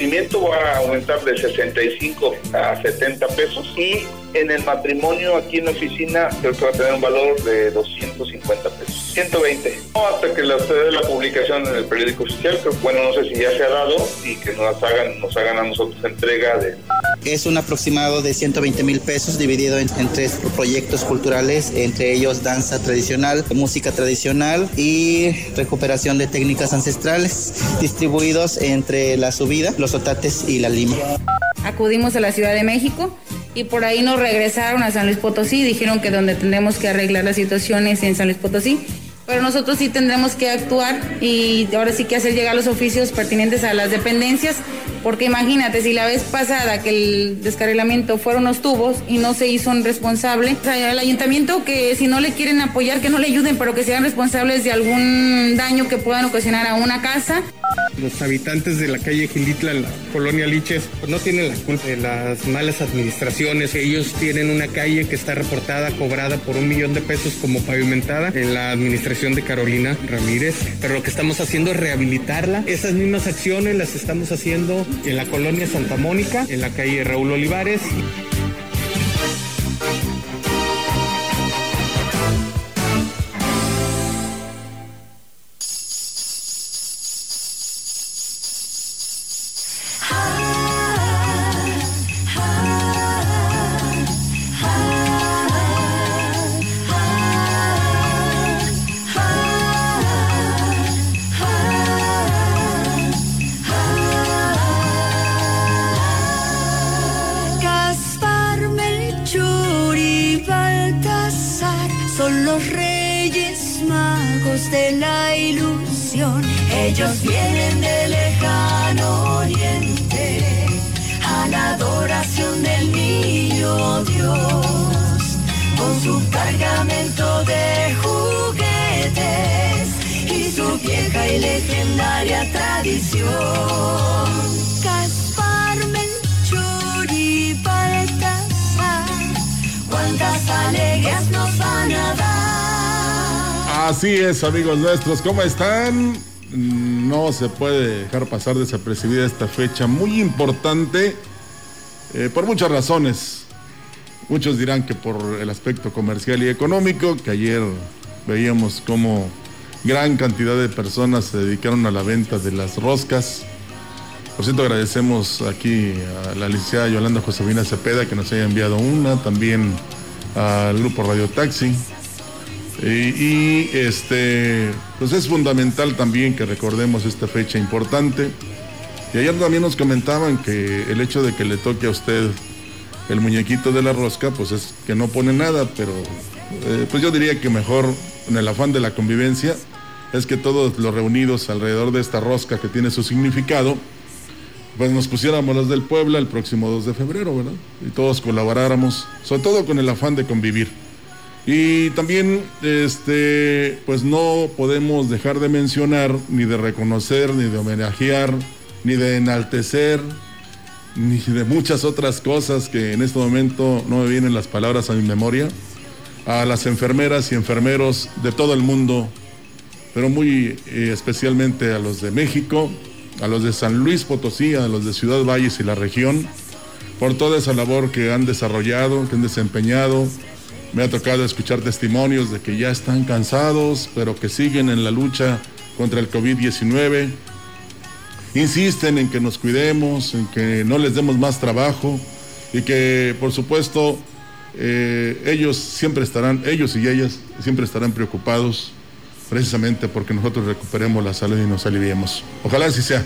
Nacimiento va a aumentar de 65 a 70 pesos y en el matrimonio aquí en la oficina creo que va a tener un valor de 250 pesos, 120. hasta que la publicación en el periódico oficial, que bueno, no sé si ya se ha dado y que nos hagan, nos hagan a nosotros entrega de... Es un aproximado de 120 mil pesos dividido en, tres proyectos culturales, entre ellos danza tradicional, música tradicional y recuperación de técnicas ancestrales, distribuidos entre la subida, los otates y la lima. Acudimos a la Ciudad de México y por ahí nos regresaron a San Luis Potosí, dijeron que donde tendremos que arreglar las situaciones en San Luis Potosí, pero nosotros sí tendremos que actuar y ahora sí que hacer llegar los oficios pertinentes a las dependencias, porque imagínate, si la vez pasada que el descarrilamiento fueron los tubos y no se hizo responsable, o sea, el ayuntamiento que si no le quieren apoyar, que no le ayuden, pero que sean responsables de algún daño que puedan ocasionar a una casa. Los habitantes de la calle Gilitla, la colonia Liches, no tienen la culpa de las malas administraciones. Ellos tienen una calle que está reportada, cobrada por un millón de pesos como pavimentada en la administración de Carolina Ramírez. Pero lo que estamos haciendo es rehabilitarla. Esas mismas acciones las estamos haciendo en la colonia Santa Mónica, en la calle Raúl Olivares. Amigos nuestros, ¿cómo están? No se puede dejar pasar desapercibida esta fecha muy importante eh, por muchas razones. Muchos dirán que por el aspecto comercial y económico, que ayer veíamos cómo gran cantidad de personas se dedicaron a la venta de las roscas. Por cierto, agradecemos aquí a la licenciada Yolanda Josefina Cepeda que nos haya enviado una, también al grupo Radio Taxi, y, este, pues es fundamental también que recordemos esta fecha importante. Y ayer también nos comentaban que el hecho de que le toque a usted el muñequito de la rosca, pues es que no pone nada, pero eh, pues yo diría que mejor en el afán de la convivencia es que todos los reunidos alrededor de esta rosca que tiene su significado, pues nos pusiéramos los del Puebla el próximo 2 de febrero, ¿verdad? Y todos colaboráramos, sobre todo con el afán de convivir. Y también, este, pues no podemos dejar de mencionar, ni de reconocer, ni de homenajear, ni de enaltecer, ni de muchas otras cosas que en este momento no me vienen las palabras a mi memoria, a las enfermeras y enfermeros de todo el mundo, pero muy eh, especialmente a los de México, a los de San Luis Potosí, a los de Ciudad Valles y la región, por toda esa labor que han desarrollado, que han desempeñado me ha tocado escuchar testimonios de que ya están cansados, pero que siguen en la lucha contra el COVID-19. insisten en que nos cuidemos, en que no les demos más trabajo y que por supuesto eh, ellos siempre estarán, ellos y ellas siempre estarán preocupados precisamente porque nosotros recuperemos la salud y nos aliviemos. Ojalá así sea.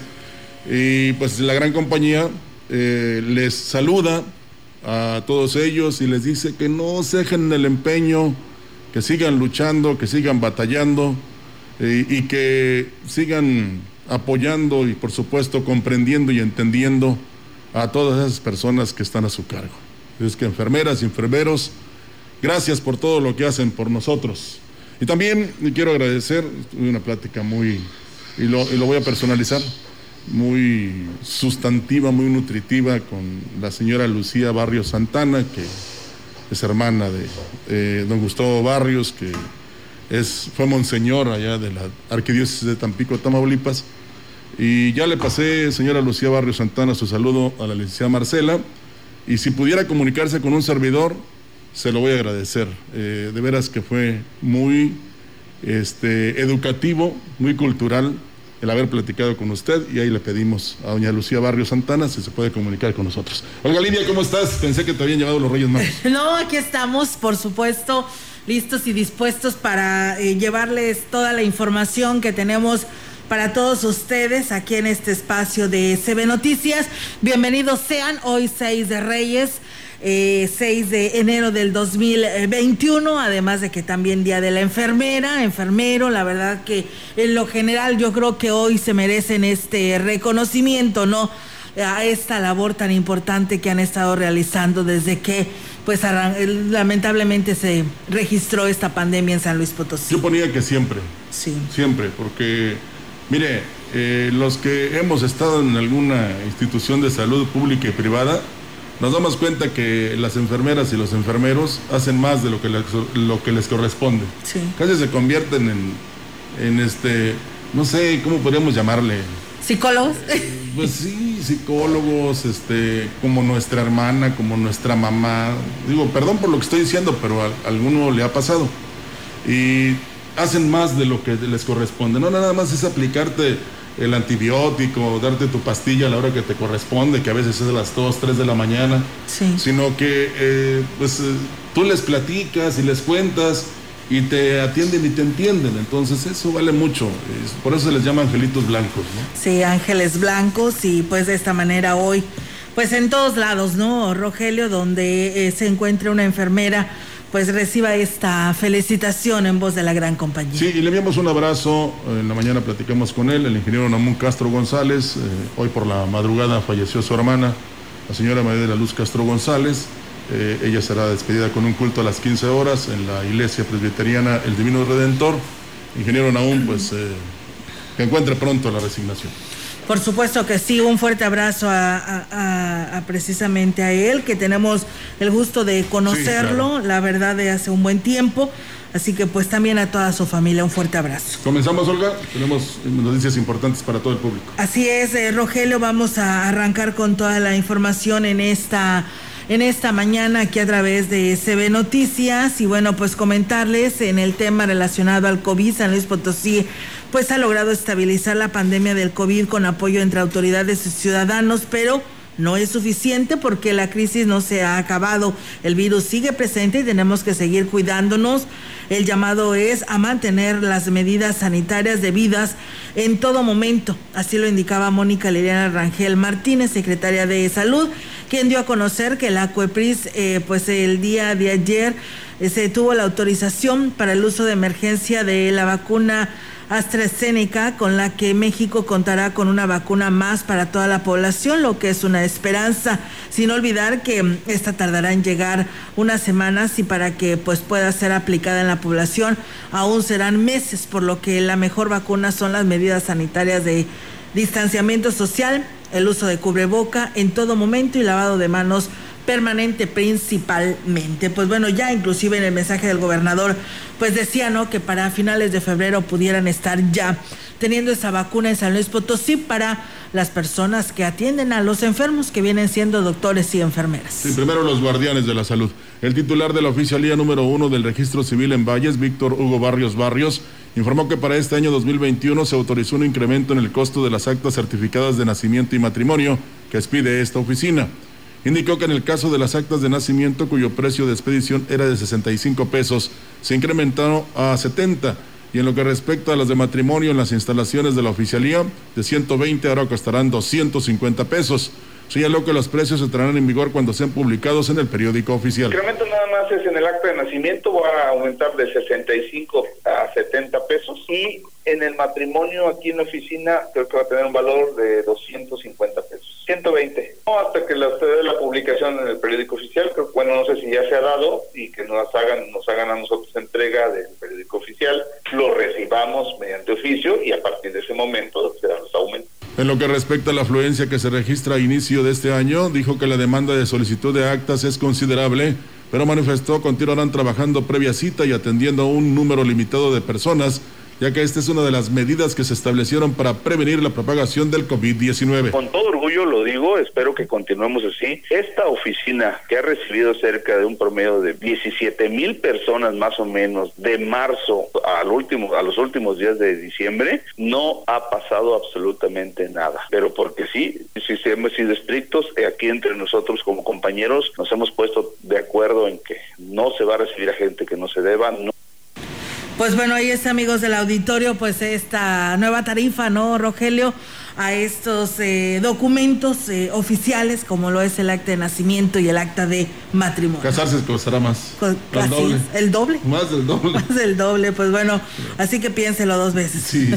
Y pues la gran compañía eh, les saluda a todos ellos y les dice que no se dejen el empeño, que sigan luchando, que sigan batallando eh, y que sigan apoyando y por supuesto comprendiendo y entendiendo a todas esas personas que están a su cargo. Es que enfermeras y enfermeros, gracias por todo lo que hacen por nosotros. Y también quiero agradecer, tuve una plática muy, y lo, y lo voy a personalizar, muy sustantiva, muy nutritiva con la señora Lucía Barrios Santana, que es hermana de eh, don Gustavo Barrios, que es, fue monseñor allá de la Arquidiócesis de Tampico, Tamaulipas. Y ya le pasé, señora Lucía Barrios Santana, su saludo a la licenciada Marcela. Y si pudiera comunicarse con un servidor, se lo voy a agradecer. Eh, de veras que fue muy este, educativo, muy cultural el haber platicado con usted y ahí le pedimos a doña Lucía Barrio Santana si se puede comunicar con nosotros. Olga Lidia, ¿cómo estás? Pensé que te habían llevado los Reyes Magos. No, aquí estamos, por supuesto, listos y dispuestos para eh, llevarles toda la información que tenemos para todos ustedes aquí en este espacio de CB Noticias. Bienvenidos sean hoy 6 de Reyes. 6 eh, de enero del 2021, además de que también Día de la Enfermera, enfermero, la verdad que en lo general yo creo que hoy se merecen este reconocimiento, ¿no? a esta labor tan importante que han estado realizando desde que pues lamentablemente se registró esta pandemia en San Luis Potosí. Yo ponía que siempre. Sí. Siempre, porque mire, eh, los que hemos estado en alguna institución de salud pública y privada, nos damos cuenta que las enfermeras y los enfermeros hacen más de lo que les, lo que les corresponde. Sí. Casi se convierten en, en este, no sé, ¿cómo podríamos llamarle? ¿Psicólogos? Pues sí, psicólogos, este, como nuestra hermana, como nuestra mamá. Digo, perdón por lo que estoy diciendo, pero a, a alguno le ha pasado. Y hacen más de lo que les corresponde. No nada más es aplicarte el antibiótico, darte tu pastilla a la hora que te corresponde, que a veces es a las 2, 3 de la mañana, Sí. sino que eh, pues eh, tú les platicas y les cuentas y te atienden y te entienden, entonces eso vale mucho, por eso se les llama angelitos blancos, ¿no? Sí, ángeles blancos y pues de esta manera hoy, pues en todos lados, ¿no? Rogelio, donde eh, se encuentre una enfermera, pues reciba esta felicitación en voz de la gran compañía. Sí, y le enviamos un abrazo, en la mañana platicamos con él, el ingeniero Namún Castro González, eh, hoy por la madrugada falleció su hermana, la señora María de la Luz Castro González, Eh, ella será despedida con un culto a las 15 horas en la iglesia presbiteriana El Divino Redentor. Ingeniero Naum, pues eh, que encuentre pronto la resignación. Por supuesto que sí, un fuerte abrazo a, a- a- a precisamente a él, que tenemos el gusto de conocerlo, Sí, la verdad, de hace un buen tiempo. Así que pues también a toda su familia un fuerte abrazo. Comenzamos, Olga. Tenemos noticias importantes para todo el público. Así es, eh, Rogelio, vamos a arrancar con toda la información en esta en esta mañana aquí a través de CB Noticias y bueno, pues comentarles en el tema relacionado al COVID, San Luis Potosí pues ha logrado estabilizar la pandemia del COVID con apoyo entre autoridades y ciudadanos, pero no es suficiente porque la crisis no se ha acabado. El virus sigue presente y tenemos que seguir cuidándonos. El llamado es a mantener las medidas sanitarias debidas en todo momento. Así lo indicaba Mónica Liliana Rangel Martínez, secretaria de Salud, quien dio a conocer que la CUEPRIS, eh, pues el día de ayer, eh, se tuvo la autorización para el uso de emergencia de la vacuna AstraZeneca, con la que México contará con una vacuna más para toda la población, lo que es una esperanza, sin olvidar que esta tardará en llegar unas semanas y para que pues pueda ser aplicada en la población. Aún serán meses, por lo que la mejor vacuna son las medidas sanitarias de distanciamiento social, el uso de cubreboca en todo momento y lavado de manos permanente principalmente. Pues bueno, ya inclusive en el mensaje del gobernador, pues decía, ¿no? Que para finales de febrero pudieran estar ya teniendo esa vacuna en San Luis Potosí para las personas que atienden a los enfermos que vienen siendo doctores y enfermeras. Sí, primero los guardianes de la salud. El titular de la oficialía número uno del registro civil en Valles, Víctor Hugo Barrios Barrios, informó que para este año 2021 se autorizó un incremento en el costo de las actas certificadas de nacimiento y matrimonio que expide esta oficina. Indicó que en el caso de las actas de nacimiento, cuyo precio de expedición era de 65 pesos, se incrementaron a 70 y en lo que respecta a las de matrimonio en las instalaciones de la oficialía, de 120 ahora costarán 250 pesos. Señaló que los precios estarán en vigor cuando sean publicados en el periódico oficial. El incremento nada más es en el acta de nacimiento, va a aumentar de 65 a 70 pesos y en el matrimonio aquí en la oficina creo que va a tener un valor de 250 pesos. 120. No, hasta que la, usted la publicación en el periódico oficial, creo, bueno, no sé si ya se ha dado y que nos hagan, nos hagan a nosotros entrega del periódico oficial, lo recibamos mediante oficio y a partir de ese momento se dan los aumentos. En lo que respecta a la afluencia que se registra a inicio de este año, dijo que la demanda de solicitud de actas es considerable, pero manifestó continuarán trabajando previa cita y atendiendo a un número limitado de personas ya que esta es una de las medidas que se establecieron para prevenir la propagación del COVID-19. Con todo orgullo lo digo, espero que continuemos así. Esta oficina que ha recibido cerca de un promedio de 17 mil personas más o menos de marzo al último, a los últimos días de diciembre, no ha pasado absolutamente nada. Pero porque sí, si hemos sido estrictos, eh, aquí entre nosotros como compañeros nos hemos puesto de acuerdo en que no se va a recibir a gente que no se deba, no pues bueno, ahí está, amigos del auditorio, pues esta nueva tarifa, ¿no, Rogelio? A estos eh, documentos eh, oficiales, como lo es el acta de nacimiento y el acta de matrimonio. Casarse costará más. el doble. ¿El doble? Más del doble. Más del doble, pues bueno, así que piénselo dos veces. Sí.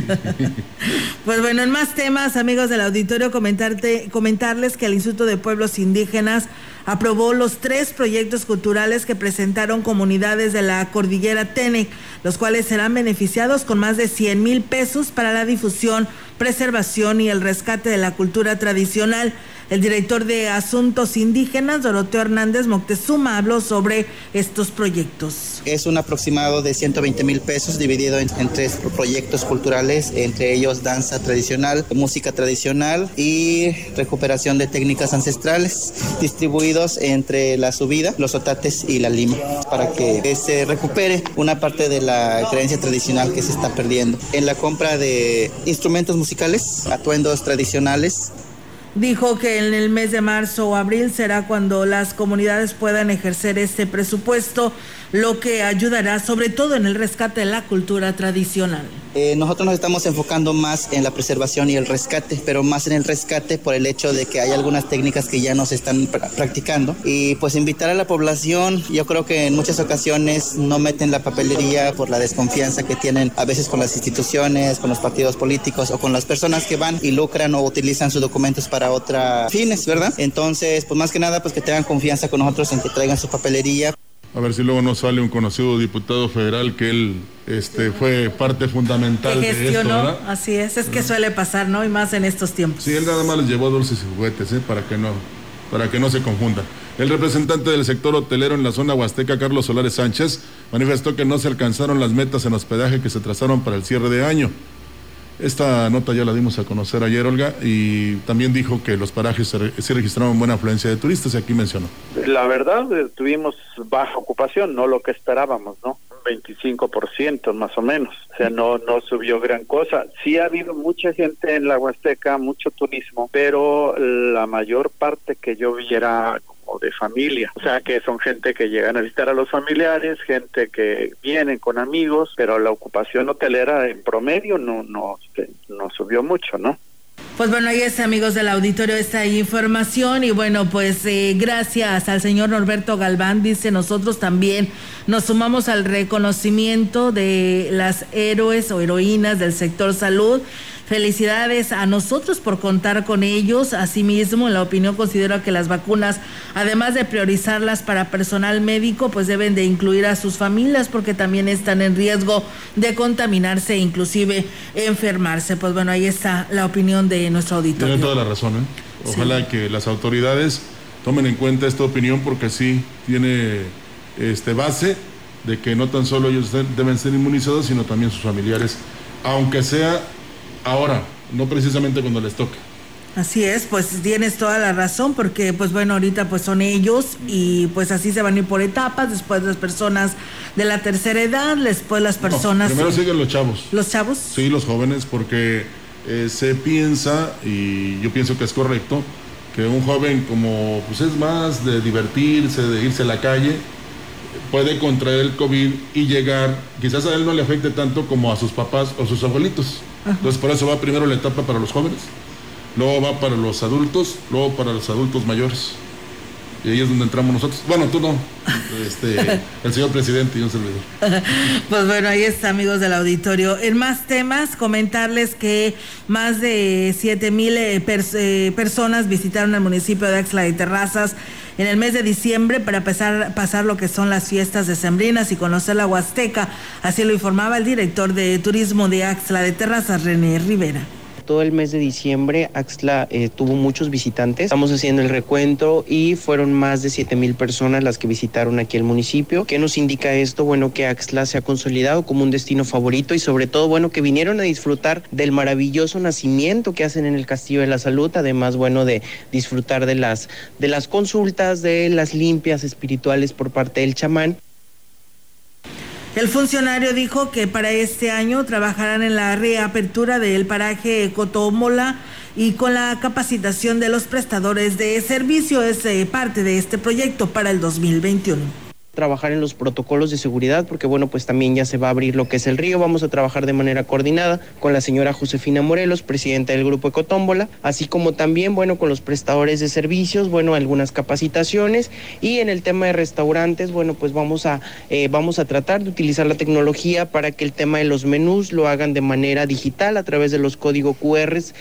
pues bueno, en más temas, amigos del auditorio, comentarte, comentarles que el Instituto de Pueblos Indígenas aprobó los tres proyectos culturales que presentaron comunidades de la cordillera Tenec, los cuales serán beneficiados con más de 100 mil pesos para la difusión, preservación y el rescate de la cultura tradicional. El director de Asuntos Indígenas, Doroteo Hernández Moctezuma, habló sobre estos proyectos. Es un aproximado de 120 mil pesos dividido en, tres proyectos culturales, entre ellos danza tradicional, música tradicional y recuperación de técnicas ancestrales, distribuidos entre la subida, los otates y la lima, para que se recupere una parte de la creencia tradicional que se está perdiendo. En la compra de instrumentos musicales, atuendos tradicionales, dijo que en el mes de marzo o abril será cuando las comunidades puedan ejercer este presupuesto lo que ayudará sobre todo en el rescate de la cultura tradicional. Eh, nosotros nos estamos enfocando más en la preservación y el rescate, pero más en el rescate por el hecho de que hay algunas técnicas que ya no se están practicando. Y pues invitar a la población, yo creo que en muchas ocasiones no meten la papelería por la desconfianza que tienen a veces con las instituciones, con los partidos políticos o con las personas que van y lucran o utilizan sus documentos para otros fines, ¿verdad? Entonces, pues más que nada, pues que tengan confianza con nosotros en que traigan su papelería. A ver si luego nos sale un conocido diputado federal que él este, fue parte fundamental de esto, Así es, es que suele pasar, ¿no? Y más en estos tiempos. Sí, él nada más les llevó dulces y juguetes, ¿eh? Para que no, para que no se confunda. El representante del sector hotelero en la zona huasteca, Carlos Solares Sánchez, manifestó que no se alcanzaron las metas en hospedaje que se trazaron para el cierre de año. Esta nota ya la dimos a conocer ayer, Olga, y también dijo que los parajes se, registraron buena afluencia de turistas, y aquí mencionó. La verdad, eh, tuvimos baja ocupación, no lo que esperábamos, ¿no? 25% más o menos, o sea, no, no subió gran cosa. Sí ha habido mucha gente en la Huasteca, mucho turismo, pero la mayor parte que yo vi era o de familia. O sea, que son gente que llegan a visitar a los familiares, gente que vienen con amigos, pero la ocupación hotelera en promedio no, no, este, no subió mucho, ¿no? Pues bueno, ahí es amigos del auditorio esta información y bueno, pues eh, gracias al señor Norberto Galván, dice nosotros también nos sumamos al reconocimiento de las héroes o heroínas del sector salud Felicidades a nosotros por contar con ellos. Asimismo, en la opinión considero que las vacunas, además de priorizarlas para personal médico, pues deben de incluir a sus familias porque también están en riesgo de contaminarse e inclusive enfermarse. Pues bueno, ahí está la opinión de nuestro auditor. Tiene toda la razón, ¿eh? Ojalá que las autoridades tomen en cuenta esta opinión porque sí tiene este base de que no tan solo ellos deben ser inmunizados, sino también sus familiares, aunque sea ahora, no precisamente cuando les toque. Así es, pues tienes toda la razón, porque pues bueno, ahorita pues son ellos y pues así se van a ir por etapas, después las personas de la tercera edad, después las personas... primero siguen los chavos. ¿Los chavos? Sí, los jóvenes, porque eh, se piensa, y yo pienso que es correcto, que un joven como pues es más de divertirse, de irse a la calle, puede contraer el COVID y llegar, quizás a él no le afecte tanto como a sus papás o sus abuelitos. Entonces por eso va primero la etapa para los jóvenes luego va para los adultos, luego para los adultos mayores. Y ahí es donde entramos nosotros. Bueno, tú no, este, el señor presidente y un servidor. Pues bueno, ahí está, amigos del auditorio. En más temas, comentarles que más de 7 mil eh, eh, personas visitaron el municipio de Axla de Terrazas en el mes de diciembre para pasar, lo que son las fiestas decembrinas y conocer la Huasteca. Así lo informaba el director de turismo de Axla de Terrazas, René Rivera todo el mes de diciembre Axla eh, tuvo muchos visitantes. Estamos haciendo el recuento y fueron más de 7 mil personas las que visitaron aquí el municipio. ¿Qué nos indica esto? Bueno, que Axla se ha consolidado como un destino favorito y sobre todo, bueno, que vinieron a disfrutar del maravilloso nacimiento que hacen en el Castillo de la Salud, además, bueno, de disfrutar de las, de las consultas, de las limpias espirituales por parte del chamán. El funcionario dijo que para este año trabajarán en la reapertura del paraje Cotómola y con la capacitación de los prestadores de servicio. Es eh, parte de este proyecto para el 2021 trabajar en los protocolos de seguridad, porque bueno, pues también ya se va a abrir lo que es el río. Vamos a trabajar de manera coordinada con la señora Josefina Morelos, presidenta del grupo Ecotómbola, así como también, bueno, con los prestadores de servicios, bueno, algunas capacitaciones. Y en el tema de restaurantes, bueno, pues vamos a, eh, vamos a tratar de utilizar la tecnología para que el tema de los menús lo hagan de manera digital a través de los códigos QRs.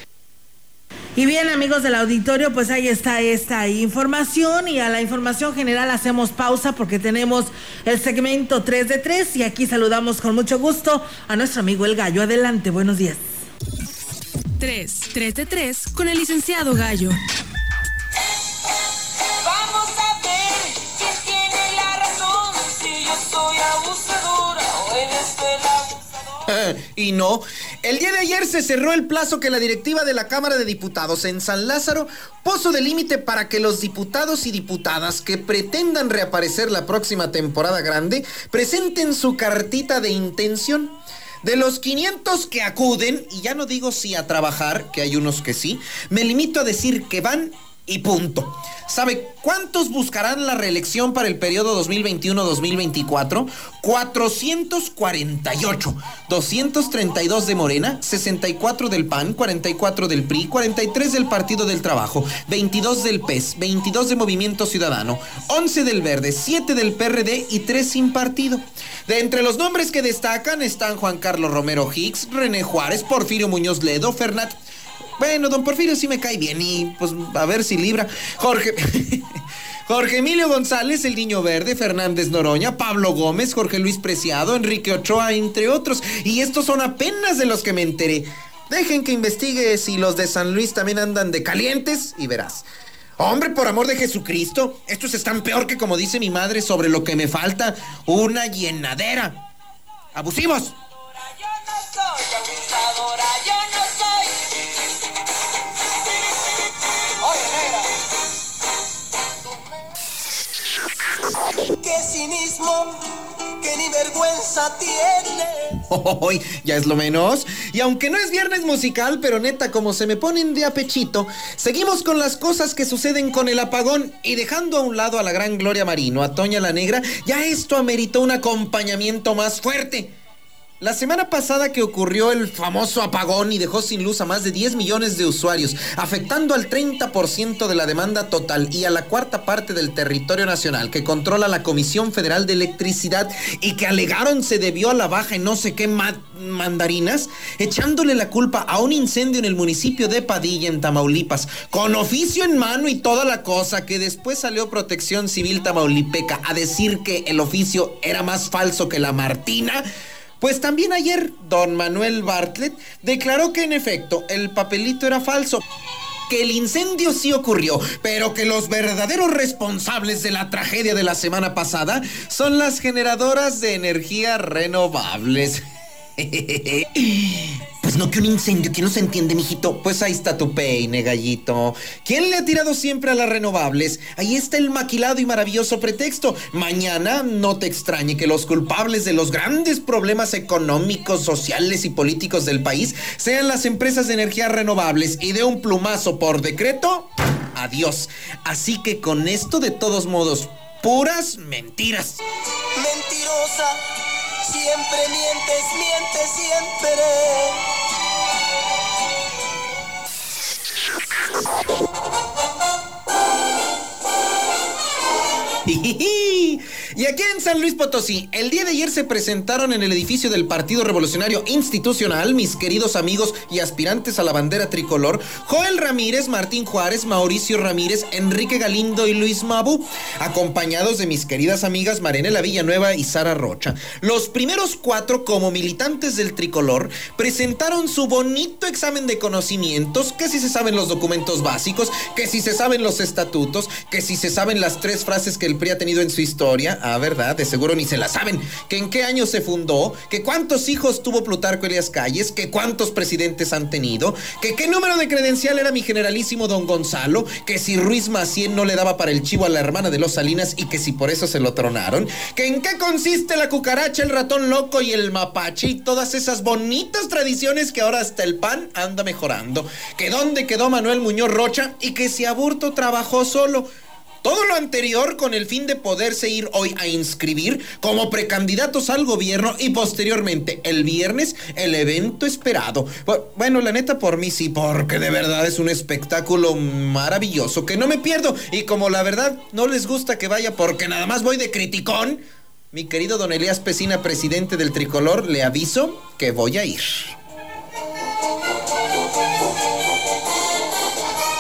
Y bien, amigos del auditorio, pues ahí está esta información y a la información general hacemos pausa porque tenemos el segmento 3 de 3 y aquí saludamos con mucho gusto a nuestro amigo El Gallo. Adelante, buenos días. 3, 3 de 3 con el licenciado Gallo. Vamos a ver quién tiene la razón, si yo soy abusadora o eres y no, el día de ayer se cerró el plazo que la directiva de la Cámara de Diputados en San Lázaro puso de límite para que los diputados y diputadas que pretendan reaparecer la próxima temporada grande presenten su cartita de intención. De los 500 que acuden, y ya no digo si a trabajar, que hay unos que sí, me limito a decir que van y punto. ¿Sabe cuántos buscarán la reelección para el periodo 2021-2024? 448. 232 de Morena, 64 del PAN, 44 del PRI, 43 del Partido del Trabajo, 22 del PES, 22 de Movimiento Ciudadano, 11 del Verde, 7 del PRD y 3 sin partido. De entre los nombres que destacan están Juan Carlos Romero Hicks, René Juárez, Porfirio Muñoz Ledo, Fernat bueno, don Porfirio sí me cae bien y pues a ver si libra. Jorge. Jorge Emilio González, el Niño Verde, Fernández Noroña, Pablo Gómez, Jorge Luis Preciado, Enrique Ochoa, entre otros. Y estos son apenas de los que me enteré. Dejen que investigue si los de San Luis también andan de calientes y verás. Hombre, por amor de Jesucristo, estos están peor que como dice mi madre sobre lo que me falta, una llenadera. ¡Abusivos! ¡Qué cinismo! ¡Qué ni vergüenza tiene! Hoy ya es lo menos. Y aunque no es viernes musical, pero neta, como se me ponen de apechito, seguimos con las cosas que suceden con el apagón y dejando a un lado a la gran Gloria Marino, a Toña la Negra, ya esto ameritó un acompañamiento más fuerte. La semana pasada que ocurrió el famoso apagón y dejó sin luz a más de 10 millones de usuarios, afectando al 30% de la demanda total y a la cuarta parte del territorio nacional que controla la Comisión Federal de Electricidad y que alegaron se debió a la baja en no sé qué mandarinas, echándole la culpa a un incendio en el municipio de Padilla, en Tamaulipas, con oficio en mano y toda la cosa, que después salió Protección Civil Tamaulipeca a decir que el oficio era más falso que la Martina. Pues también ayer don Manuel Bartlett declaró que en efecto el papelito era falso que el incendio sí ocurrió, pero que los verdaderos responsables de la tragedia de la semana pasada son las generadoras de energía renovables. no que un incendio, que no se entiende, mijito. Pues ahí está tu peine, gallito. ¿Quién le ha tirado siempre a las renovables? Ahí está el maquilado y maravilloso pretexto. Mañana no te extrañe que los culpables de los grandes problemas económicos, sociales y políticos del país sean las empresas de energías renovables y de un plumazo por decreto, adiós. Así que con esto, de todos modos, puras mentiras. Mentirosa, siempre mientes, mientes siempre. Hihihi! Y aquí en San Luis Potosí, el día de ayer se presentaron en el edificio del Partido Revolucionario Institucional mis queridos amigos y aspirantes a la bandera tricolor, Joel Ramírez, Martín Juárez, Mauricio Ramírez, Enrique Galindo y Luis Mabu, acompañados de mis queridas amigas Marinela Villanueva y Sara Rocha. Los primeros cuatro, como militantes del tricolor, presentaron su bonito examen de conocimientos, que si se saben los documentos básicos, que si se saben los estatutos, que si se saben las tres frases que el PRI ha tenido en su historia, ah, verdad, de seguro ni se la saben, que en qué año se fundó, que cuántos hijos tuvo Plutarco Elias Calles, que cuántos presidentes han tenido, que qué número de credencial era mi generalísimo don Gonzalo, que si Ruiz Macién no le daba para el chivo a la hermana de los Salinas y que si por eso se lo tronaron, que en qué consiste la cucaracha, el ratón loco y el mapache y todas esas bonitas tradiciones que ahora hasta el pan anda mejorando, que dónde quedó Manuel Muñoz Rocha y que si Aburto trabajó solo. Todo lo anterior con el fin de poderse ir hoy a inscribir como precandidatos al gobierno y posteriormente el viernes el evento esperado. Bu- Bueno, la neta por mí sí, porque de verdad es un espectáculo maravilloso que no me pierdo y como la verdad no les gusta que vaya porque nada más voy de criticón, mi querido don Elías Pesina, presidente del tricolor, le aviso que voy a ir.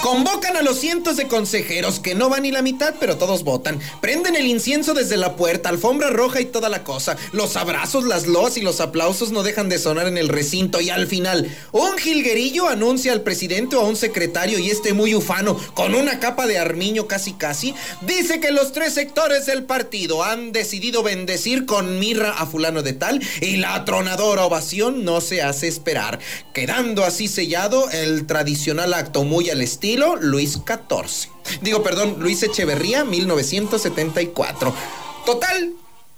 Convocan a los cientos de consejeros que no van ni la mitad, pero todos votan. Prenden el incienso desde la puerta, alfombra roja y toda la cosa. Los abrazos, las loas y los aplausos no dejan de sonar en el recinto. Y al final, un jilguerillo anuncia al presidente o a un secretario y este muy ufano, con una capa de armiño casi casi, dice que los tres sectores del partido han decidido bendecir con mirra a fulano de tal y la atronadora ovación no se hace esperar, quedando así sellado el tradicional acto muy al estilo Luis XIV. Digo, perdón, Luis Echeverría, 1974. Total,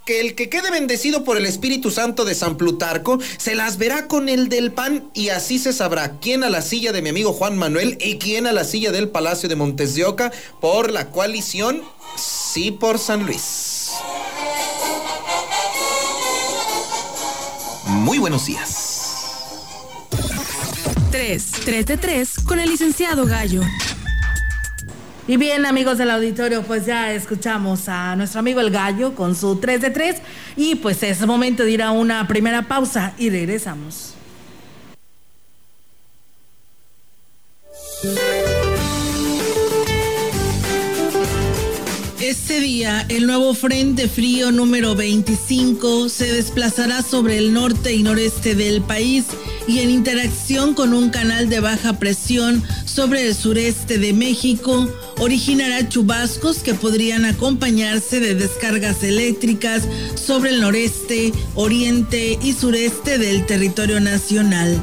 que el que quede bendecido por el Espíritu Santo de San Plutarco se las verá con el del pan y así se sabrá quién a la silla de mi amigo Juan Manuel y quién a la silla del Palacio de Montes de Oca por la coalición Sí por San Luis. Muy buenos días. 3. 3 de 3 con el licenciado Gallo. Y bien, amigos del auditorio, pues ya escuchamos a nuestro amigo el gallo con su 3 de 3 y pues es momento de ir a una primera pausa y regresamos. Este día, el nuevo Frente Frío número 25 se desplazará sobre el norte y noreste del país y en interacción con un canal de baja presión sobre el sureste de México, originará chubascos que podrían acompañarse de descargas eléctricas sobre el noreste, oriente y sureste del territorio nacional.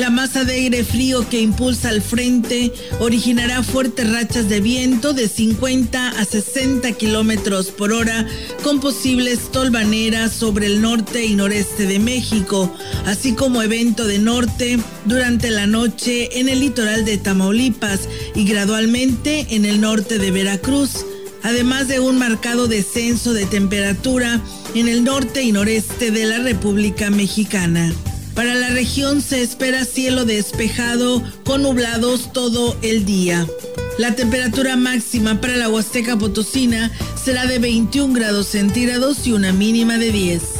La masa de aire frío que impulsa al frente originará fuertes rachas de viento de 50 a 60 kilómetros por hora con posibles tolvaneras sobre el norte y noreste de México, así como evento de norte durante la noche en el litoral de Tamaulipas y gradualmente en el norte de Veracruz además de un marcado descenso de temperatura en el norte y noreste de la República Mexicana. Para la región se espera cielo despejado con nublados todo el día. La temperatura máxima para la Huasteca Potosina será de 21 grados centígrados y una mínima de 10.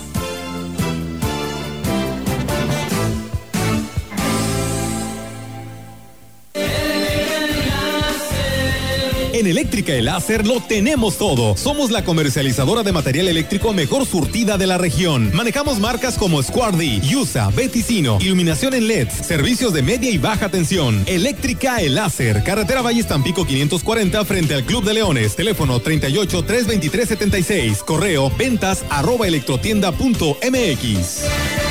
En Eléctrica El Láser lo tenemos todo. Somos la comercializadora de material eléctrico mejor surtida de la región. Manejamos marcas como Squardi, Yusa, Beticino, iluminación en LEDs, servicios de media y baja tensión. Eléctrica El Láser, carretera Valle Tampico 540 frente al Club de Leones. Teléfono 38 323 76. Correo ventas arroba electrotienda.mx.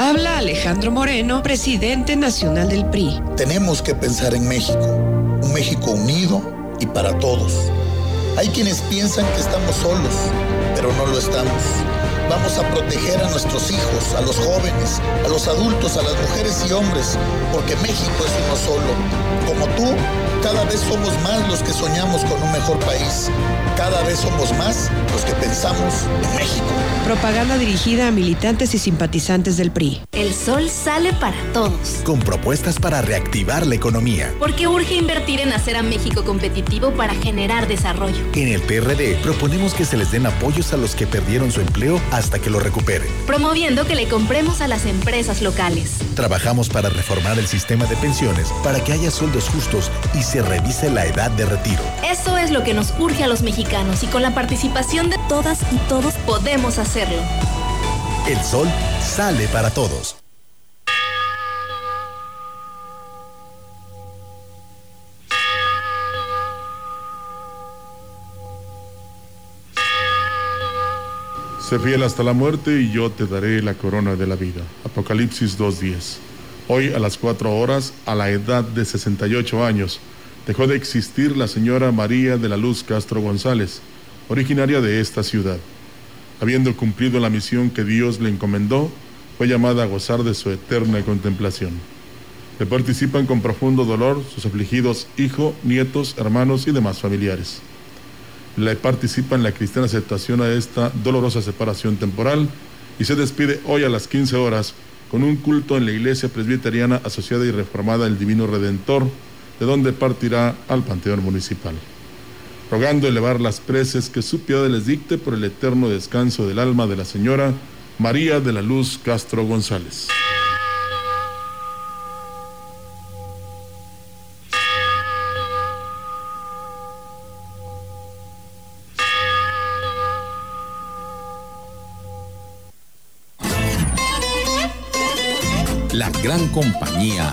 Habla Alejandro Moreno, presidente nacional del PRI. Tenemos que pensar en México, un México unido y para todos. Hay quienes piensan que estamos solos, pero no lo estamos. Vamos a proteger a nuestros hijos, a los jóvenes, a los adultos, a las mujeres y hombres, porque México es uno solo. Como tú, cada vez somos más los que soñamos con un mejor país. Cada vez somos más los que pensamos en México. Propaganda dirigida a militantes y simpatizantes del PRI. El sol sale para todos. Con propuestas para reactivar la economía. Porque urge invertir en hacer a México competitivo para generar desarrollo. En el PRD proponemos que se les den apoyos a los que perdieron su empleo hasta que lo recuperen. Promoviendo que le compremos a las empresas locales. Trabajamos para reformar el sistema de pensiones para que haya sueldos justos y se revise la edad de retiro. Eso es lo que nos urge a los mexicanos y con la participación de todas y todos podemos hacerlo. El sol sale para todos. Sé fiel hasta la muerte y yo te daré la corona de la vida. Apocalipsis 2.10. Hoy a las 4 horas, a la edad de 68 años, dejó de existir la señora María de la Luz Castro González, originaria de esta ciudad. Habiendo cumplido la misión que Dios le encomendó, fue llamada a gozar de su eterna contemplación. Le participan con profundo dolor sus afligidos hijos, nietos, hermanos y demás familiares. Le participa en la cristiana aceptación a esta dolorosa separación temporal y se despide hoy a las 15 horas con un culto en la iglesia presbiteriana asociada y reformada El Divino Redentor, de donde partirá al Panteón Municipal, rogando elevar las preces que su piedad les dicte por el eterno descanso del alma de la señora María de la Luz Castro González. La gran compañía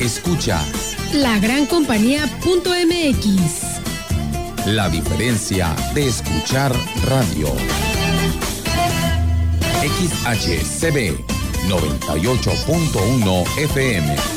escucha lagrancompañía.mx. La diferencia de escuchar radio. XHCB 98.1 FM.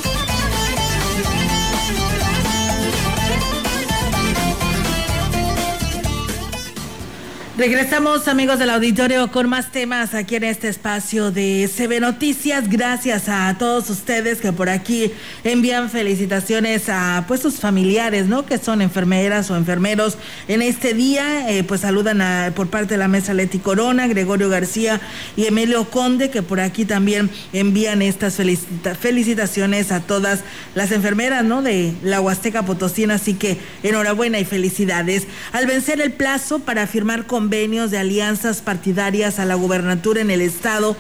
Regresamos amigos del auditorio con más temas aquí en este espacio de CB Noticias. Gracias a todos ustedes que por aquí envían felicitaciones a pues sus familiares, ¿no? Que son enfermeras o enfermeros en este día. Eh, pues saludan a, por parte de la mesa Leti Corona, Gregorio García y Emilio Conde que por aquí también envían estas felicita- felicitaciones a todas las enfermeras, ¿no? De la Huasteca Potosina. Así que enhorabuena y felicidades. Al vencer el plazo para firmar convenios de alianzas partidarias a la gubernatura en el estado,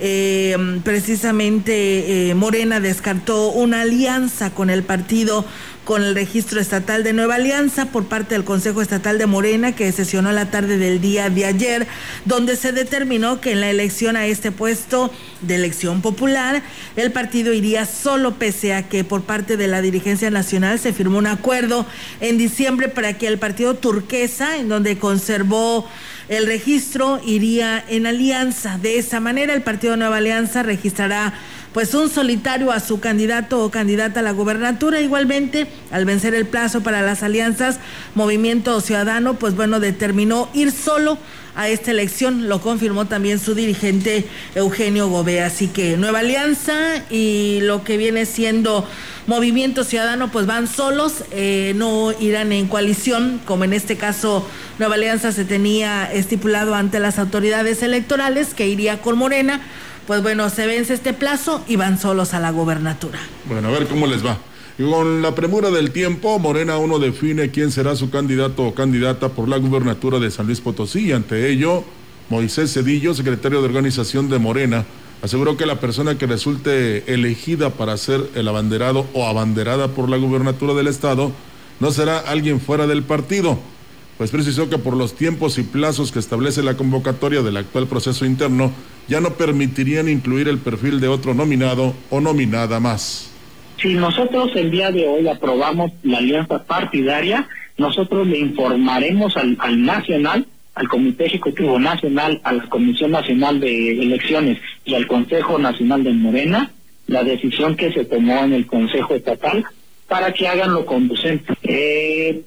eh, precisamente eh, Morena descartó una alianza con el partido con el registro estatal de Nueva Alianza por parte del Consejo Estatal de Morena que sesionó la tarde del día de ayer, donde se determinó que en la elección a este puesto de elección popular, el partido iría solo pese a que por parte de la dirigencia nacional se firmó un acuerdo en diciembre para que el partido turquesa, en donde conservó el registro, iría en alianza. De esa manera, el partido Nueva Alianza registrará pues un solitario a su candidato o candidata a la gubernatura. Igualmente, al vencer el plazo para las alianzas, Movimiento Ciudadano, pues bueno, determinó ir solo a esta elección, lo confirmó también su dirigente Eugenio Gobea. Así que Nueva Alianza y lo que viene siendo Movimiento Ciudadano, pues van solos, eh, no irán en coalición, como en este caso Nueva Alianza se tenía estipulado ante las autoridades electorales, que iría con Morena pues bueno, se vence este plazo y van solos a la gobernatura. Bueno, a ver cómo les va. Con la premura del tiempo, Morena uno define quién será su candidato o candidata por la gubernatura de San Luis Potosí. Y ante ello, Moisés Cedillo, secretario de organización de Morena, aseguró que la persona que resulte elegida para ser el abanderado o abanderada por la gubernatura del estado no será alguien fuera del partido, pues precisó que por los tiempos y plazos que establece la convocatoria del actual proceso interno, ya no permitirían incluir el perfil de otro nominado o nominada más. Si nosotros el día de hoy aprobamos la alianza partidaria, nosotros le informaremos al, al nacional, al Comité Ejecutivo Nacional, a la Comisión Nacional de Elecciones y al Consejo Nacional de Morena la decisión que se tomó en el Consejo Estatal para que hagan lo conducente. Eh,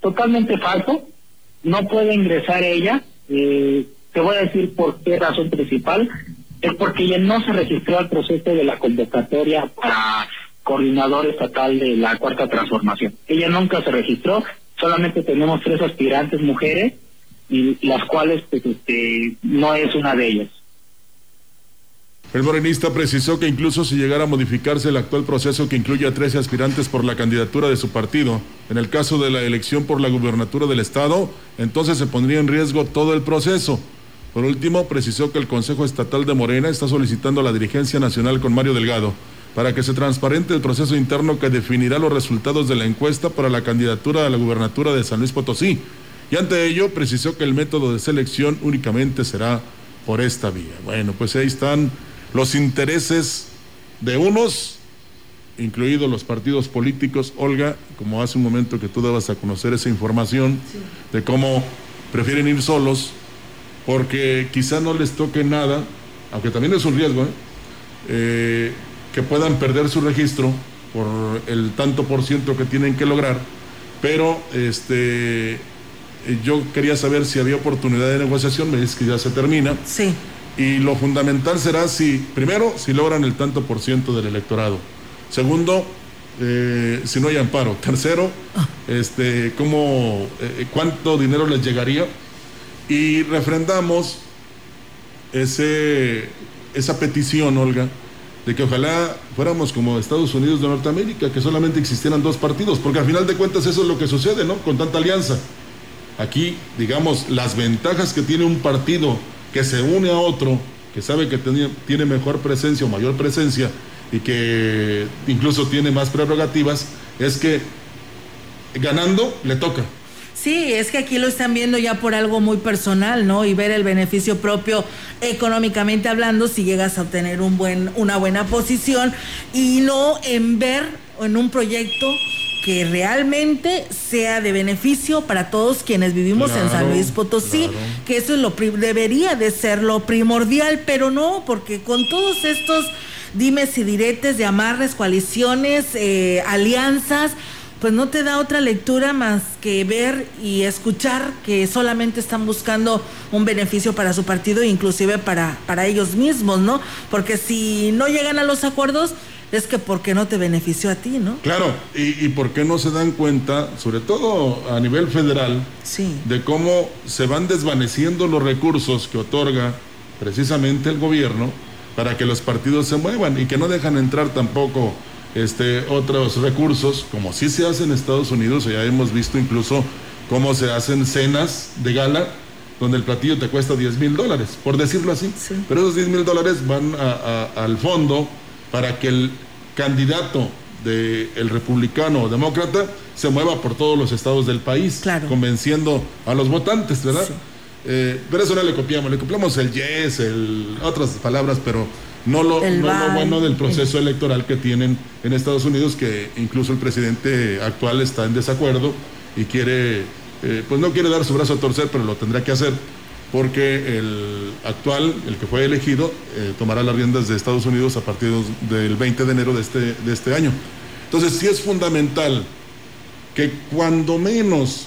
totalmente falso, no puede ingresar ella. Eh, te voy a decir por qué razón principal. Es porque ella no se registró al proceso de la convocatoria para coordinador estatal de la Cuarta Transformación. Ella nunca se registró, solamente tenemos tres aspirantes mujeres y las cuales pues, este, no es una de ellas. El morenista precisó que incluso si llegara a modificarse el actual proceso que incluye a 13 aspirantes por la candidatura de su partido, en el caso de la elección por la gubernatura del Estado, entonces se pondría en riesgo todo el proceso. Por último, precisó que el Consejo Estatal de Morena está solicitando a la dirigencia nacional con Mario Delgado para que se transparente el proceso interno que definirá los resultados de la encuesta para la candidatura a la gubernatura de San Luis Potosí. Y ante ello, precisó que el método de selección únicamente será por esta vía. Bueno, pues ahí están los intereses de unos, incluidos los partidos políticos. Olga, como hace un momento que tú dabas a conocer esa información de cómo prefieren ir solos, porque quizá no les toque nada, aunque también es un riesgo, ¿eh? Eh, que puedan perder su registro por el tanto por ciento que tienen que lograr, pero este yo quería saber si había oportunidad de negociación, me dices que ya se termina. Sí. Y lo fundamental será si, primero, si logran el tanto por ciento del electorado. Segundo, eh, si no hay amparo. Tercero, este, cómo, eh, cuánto dinero les llegaría. Y refrendamos ese, esa petición, Olga, de que ojalá fuéramos como Estados Unidos de Norteamérica, que solamente existieran dos partidos, porque al final de cuentas eso es lo que sucede, ¿no? Con tanta alianza. Aquí, digamos, las ventajas que tiene un partido que se une a otro, que sabe que tiene mejor presencia o mayor presencia y que incluso tiene más prerrogativas, es que ganando le toca. Sí, es que aquí lo están viendo ya por algo muy personal, ¿no? Y ver el beneficio propio económicamente hablando si llegas a obtener un buen, una buena posición y no en ver en un proyecto que realmente sea de beneficio para todos quienes vivimos en San Luis Potosí, que eso es lo debería de ser lo primordial, pero no, porque con todos estos dimes y diretes de amarres, coaliciones, eh, alianzas, pues no te da otra lectura más que ver y escuchar que solamente están buscando un beneficio para su partido e inclusive para, para ellos mismos, ¿no? Porque si no llegan a los acuerdos, es que porque no te benefició a ti, ¿no? Claro, y, y por qué no se dan cuenta, sobre todo a nivel federal, Sí. de cómo se van desvaneciendo los recursos que otorga precisamente el gobierno para que los partidos se muevan y que no dejan entrar tampoco este, otros recursos, como sí se hace en Estados Unidos, ya hemos visto incluso cómo se hacen cenas de gala donde el platillo te cuesta 10 mil dólares, por decirlo así. Pero esos 10 mil dólares van a- a- al fondo para que el candidato del republicano o demócrata se mueva por todos los estados del país, convenciendo a los votantes, ¿verdad? Eh, pero eso no le copiamos, le copiamos el yes, el, otras palabras, pero no lo, no lo bueno del proceso electoral que tienen en Estados Unidos, que incluso el presidente actual está en desacuerdo y quiere, eh, pues no quiere dar su brazo a torcer, pero lo tendrá que hacer, porque el actual, el que fue elegido, eh, tomará las riendas de Estados Unidos a partir del 20 de enero de este, de este año. Entonces sí es fundamental que cuando menos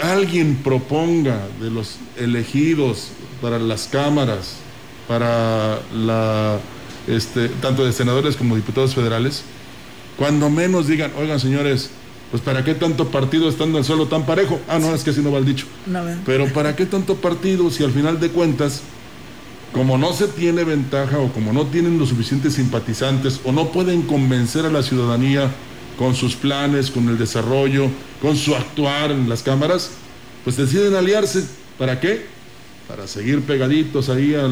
alguien proponga de los elegidos para las cámaras, para la, este, tanto de senadores como diputados federales, cuando menos digan, oigan señores, pues para qué tanto partido estando el suelo tan parejo. Ah, no, es que así no va el dicho. Pero ¿para qué tanto partido si al final de cuentas, como no se tiene ventaja o como no tienen los suficientes simpatizantes o no pueden convencer a la ciudadanía con sus planes, con el desarrollo, con su actuar en las cámaras, pues deciden aliarse. ¿Para qué? Para seguir pegaditos ahí a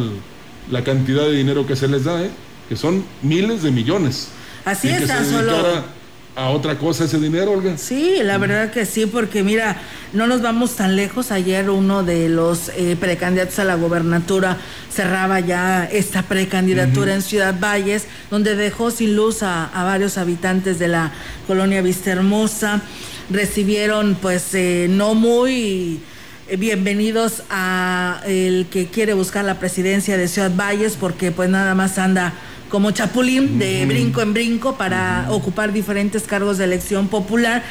la cantidad de dinero que se les da, ¿eh? que son miles de millones. Así y es, tan solo- a otra cosa ese dinero, Olga. Sí, la verdad que sí, porque mira, no nos vamos tan lejos. Ayer uno de los eh, precandidatos a la gobernatura cerraba ya esta precandidatura en Ciudad Valles, donde dejó sin luz a, a varios habitantes de la colonia Vista Hermosa. Recibieron pues eh, no muy bienvenidos a el que quiere buscar la presidencia de Ciudad Valles, porque pues nada más anda como chapulín de brinco en brinco para ocupar diferentes cargos de elección popular.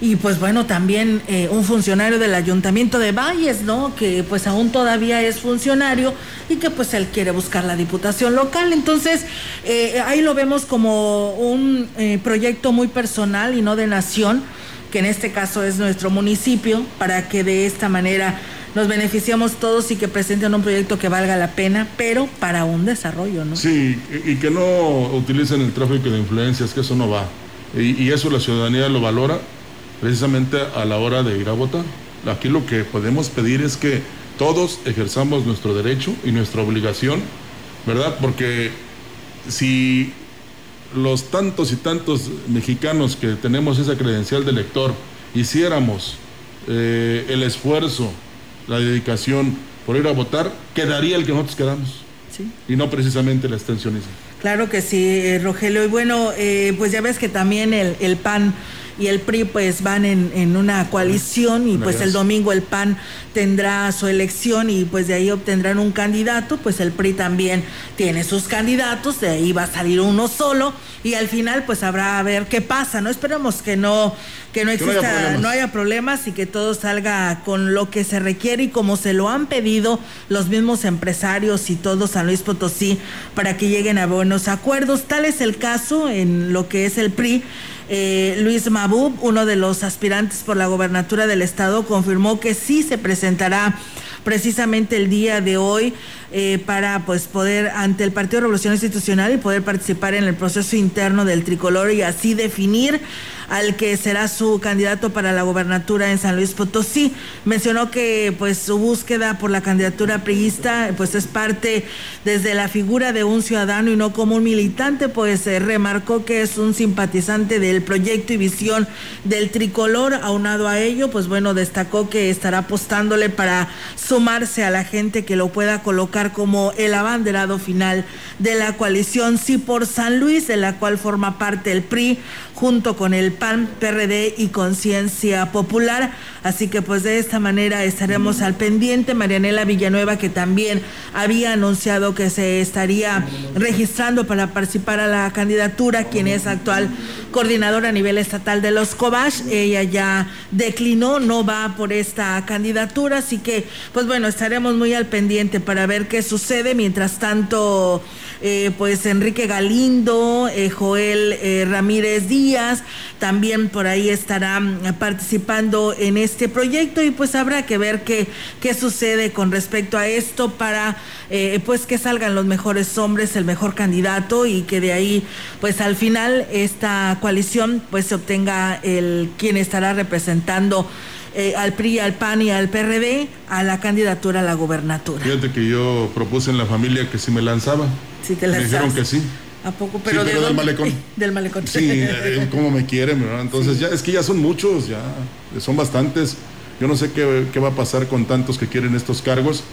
Y pues bueno, también eh, un funcionario del ayuntamiento de Valles, ¿no? Que pues aún todavía es funcionario y que pues él quiere buscar la diputación local. Entonces, eh, ahí lo vemos como un eh, proyecto muy personal y no de nación, que en este caso es nuestro municipio, para que de esta manera nos beneficiamos todos y que presenten un proyecto que valga la pena, pero para un desarrollo, ¿no? Sí, y que no utilicen el tráfico de influencias, que eso no va. Y, y eso la ciudadanía lo valora precisamente a la hora de ir a votar. Aquí lo que podemos pedir es que todos ejerzamos nuestro derecho y nuestra obligación, ¿verdad? Porque si los tantos y tantos mexicanos que tenemos esa credencial de elector hiciéramos eh, el esfuerzo, la dedicación por ir a votar, quedaría el que nosotros quedamos. Sí. Y no precisamente el abstencionismo. Claro que sí, eh, Rogelio. Y bueno, eh, pues ya ves que también el, el PAN y el PRI pues van en, en una coalición y pues el domingo el PAN tendrá su elección y pues de ahí obtendrán un candidato, pues el PRI también tiene sus candidatos, de ahí va a salir uno solo y al final pues habrá a ver qué pasa, ¿no? Esperemos que no, que no Que no haya exista, no haya problemas y que todo salga con lo que se requiere y como se lo han pedido los mismos empresarios y todo San Luis Potosí para que lleguen a buenos acuerdos. Tal es el caso en lo que es el PRI. Eh, Luis Mabub, uno de los aspirantes por la gobernatura del estado, confirmó que sí se presentará precisamente el día de hoy eh, para pues poder ante el Partido Revolución Institucional y poder participar en el proceso interno del tricolor y así definir al que será su candidato para la gobernatura en San Luis Potosí. Mencionó que pues su búsqueda por la candidatura priista pues es parte desde la figura de un ciudadano y no como un militante, pues eh, remarcó que es un simpatizante del proyecto y visión del tricolor. Aunado a ello, pues bueno, destacó que estará apostándole para sumarse a la gente que lo pueda colocar como el abanderado final de la coalición Sí por San Luis, de la cual forma parte el PRI junto con el PAN, PRD y Conciencia Popular. Así que pues de esta manera estaremos al pendiente. Marianela Villanueva que también había anunciado que se estaría registrando para participar a la candidatura, quien es actual coordinadora a nivel estatal de los Cobach. Ella ya declinó, no va por esta candidatura, así que pues bueno, estaremos muy al pendiente para ver qué sucede. Mientras tanto, eh, pues Enrique Galindo, eh, Joel eh, Ramírez Díaz, también por ahí estarán participando en este proyecto y pues habrá que ver qué, qué sucede con respecto a esto para pues que salgan los mejores hombres, el mejor candidato y que de ahí pues al final esta coalición pues se obtenga el quien estará representando al PRI, al PAN y al PRD a la candidatura a la gobernatura. Fíjate que yo propuse en la familia que si me lanzaba. Si te me dijeron que sí. ¿A poco? Pero, sí, pero de del malecón. Del malecón. Sí, eh, cómo me quieren, ¿verdad? Entonces ya es que ya son muchos, ya son bastantes. Yo no sé qué, qué va a pasar con tantos que quieren estos cargos.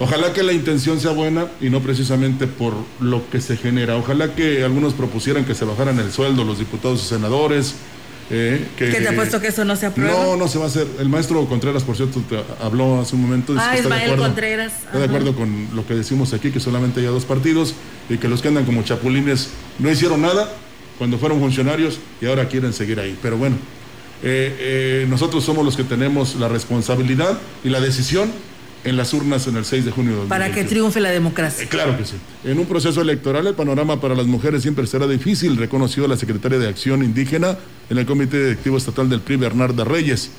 Ojalá que la intención sea buena y no precisamente por lo que se genera. Ojalá que algunos propusieran que se bajaran el sueldo los diputados y senadores. Eh, que, ¿Qué te ha puesto que eso no se aprueba? No, no se va a hacer. El maestro Contreras, por cierto, te habló hace un momento. Ah, que está de Ismael acuerdo. Contreras. Está de acuerdo con lo que decimos aquí, que solamente hay dos partidos y que los que andan como chapulines no hicieron nada cuando fueron funcionarios y ahora quieren seguir ahí. Pero bueno, eh, eh, nosotros somos los que tenemos la responsabilidad y la decisión en las urnas en el 6 de junio de Para que 2021. triunfe la democracia. Eh, Claro que sí. En un proceso electoral el panorama para las mujeres siempre será difícil, reconoció la secretaria de Acción Indígena en el Comité Directivo Estatal del PRI, Bernarda Reyes.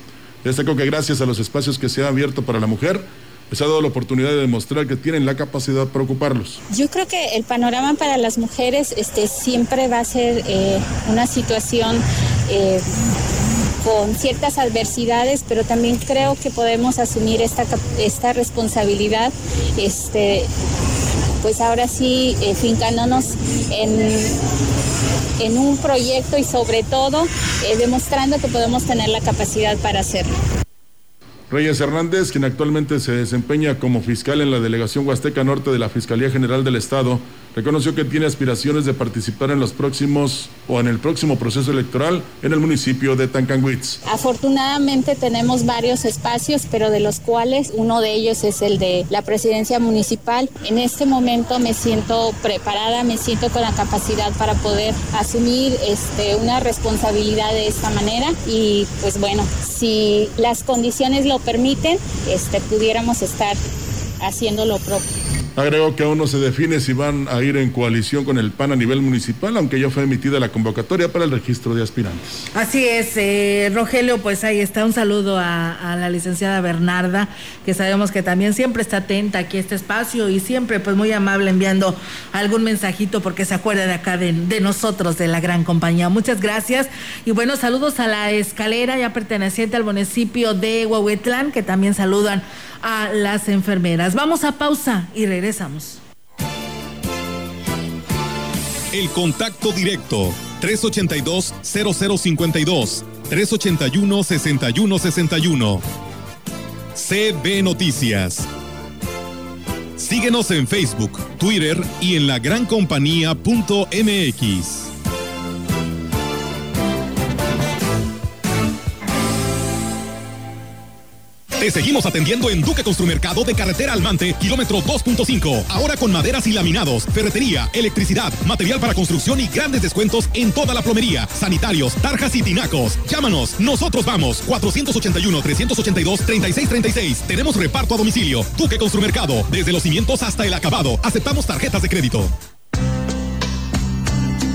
Destacó que gracias a los espacios que se han abierto para la mujer, les ha dado la oportunidad de demostrar que tienen la capacidad para ocuparlos. Yo creo que el panorama para las mujeres este, siempre va a ser eh, una situación eh, con ciertas adversidades, pero también creo que podemos asumir esta, esta responsabilidad, este, pues ahora sí, eh, fincándonos en, en un proyecto y sobre todo eh, demostrando que podemos tener la capacidad para hacerlo. Reyes Hernández, quien actualmente se desempeña como fiscal en la delegación Huasteca Norte de la Fiscalía General del Estado, reconoció que tiene aspiraciones de participar en los próximos o en el próximo proceso electoral en el municipio de Tancanwitz. Afortunadamente tenemos varios espacios, pero de los cuales uno de ellos es el de la presidencia municipal. En este momento me siento preparada, me siento con la capacidad para poder asumir este, una responsabilidad de esta manera y pues bueno, si las condiciones lo permiten, este, pudiéramos estar haciendo lo propio. Agregó que aún no se define si van a ir en coalición con el PAN a nivel municipal, aunque ya fue emitida la convocatoria para el registro de aspirantes. Así es, eh, Rogelio, pues ahí está un saludo a, la licenciada Bernarda, que sabemos que también siempre está atenta aquí a este espacio y siempre pues muy amable enviando algún mensajito porque se acuerda de acá de, de nosotros, de la gran compañía. Muchas gracias y bueno, saludos a la escalera ya perteneciente al municipio de Huehuetlán, que también saludan a las enfermeras. Vamos a pausa y regresamos. El contacto directo 382-0052 381-6161 CB Noticias. Síguenos en Facebook, Twitter y en lagrancompañía.mx. Te seguimos atendiendo en Duque Construmercado de Carretera Almante, kilómetro 2.5. Ahora con maderas y laminados, ferretería, electricidad, material para construcción y grandes descuentos en toda la plomería, sanitarios, tarjas y tinacos. Llámanos, nosotros vamos. 481-382-3636. Tenemos reparto a domicilio. Duque Construmercado, desde los cimientos hasta el acabado. Aceptamos tarjetas de crédito.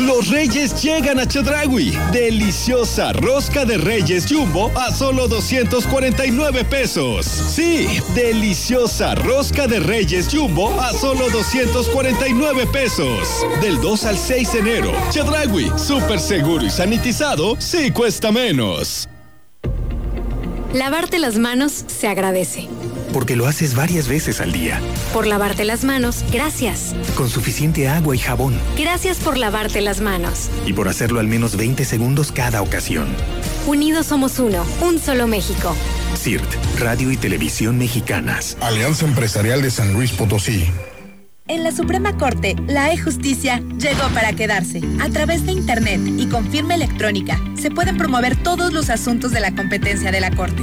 Los Reyes llegan a Chedragui. Deliciosa rosca de Reyes Jumbo a solo 249 pesos. Sí, deliciosa rosca de Reyes Jumbo a solo 249 pesos. Del 2 al 6 de enero. Chedragui, súper seguro y sanitizado, sí cuesta menos. Lavarte las manos se agradece. Porque lo haces varias veces al día. Por lavarte las manos, gracias. Con suficiente agua y jabón. Gracias por lavarte las manos. Y por hacerlo al menos 20 segundos cada ocasión. Unidos somos uno, un solo México. CIRT, Radio y Televisión Mexicanas. Alianza Empresarial de San Luis Potosí. En la Suprema Corte, la e-justicia llegó para quedarse. A través de Internet y con firma electrónica, se pueden promover todos los asuntos de la competencia de la Corte.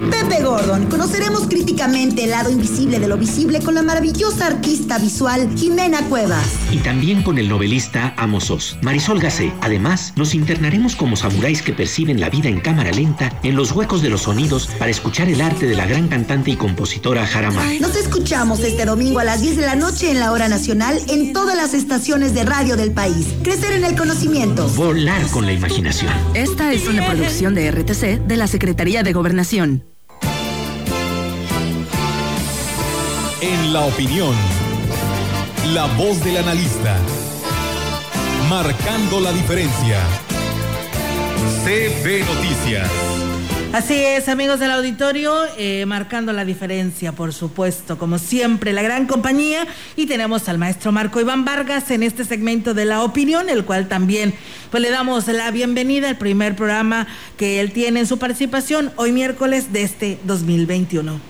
Pepe Gordon. Conoceremos críticamente el lado invisible de lo visible con la maravillosa artista visual Jimena Cuevas. Y también con el novelista Amos Oz, Marisol Gacé. Además, nos internaremos como samuráis que perciben la vida en cámara lenta en los huecos de los sonidos para escuchar el arte de la gran cantante y compositora Jarama. Nos escuchamos este domingo a las 10 de la noche en la hora nacional en todas las estaciones de radio del país. Crecer en el conocimiento. Volar con la imaginación. Esta es una producción de RTC de la Secretaría de Gobernación. En la opinión, la voz del analista, marcando la diferencia. CB Noticias. Así es, amigos del auditorio, eh, marcando la diferencia, por supuesto, como siempre, la gran compañía. Y tenemos al maestro Marco Iván Vargas en este segmento de la opinión, el cual también pues le damos la bienvenida al primer programa que él tiene en su participación hoy miércoles de este 2021.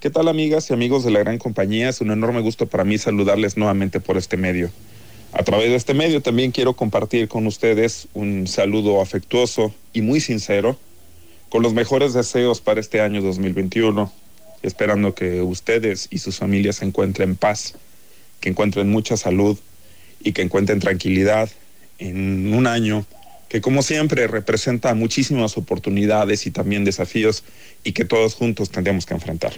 ¿Qué tal amigas y amigos de la gran compañía? Es un enorme gusto para mí saludarles nuevamente por este medio. A través de este medio también quiero compartir con ustedes un saludo afectuoso y muy sincero con los mejores deseos para este año 2021, esperando que ustedes y sus familias encuentren paz, que encuentren mucha salud y que encuentren tranquilidad en un año que como siempre representa muchísimas oportunidades y también desafíos y que todos juntos tendríamos que enfrentar.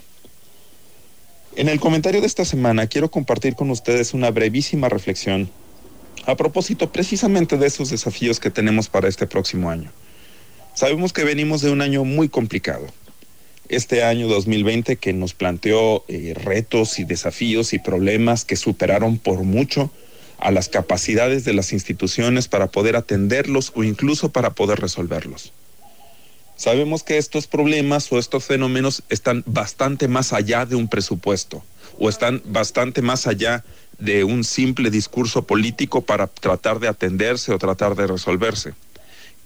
En el comentario de esta semana quiero compartir con ustedes una brevísima reflexión a propósito precisamente de esos desafíos que tenemos para este próximo año. Sabemos que venimos de un año muy complicado. Este año 2020 que nos planteó eh, retos y desafíos y problemas que superaron por mucho a las capacidades de las instituciones para poder atenderlos o incluso para poder resolverlos. Sabemos que estos problemas o estos fenómenos están bastante más allá de un presupuesto o están bastante más allá de un simple discurso político para tratar de atenderse o tratar de resolverse.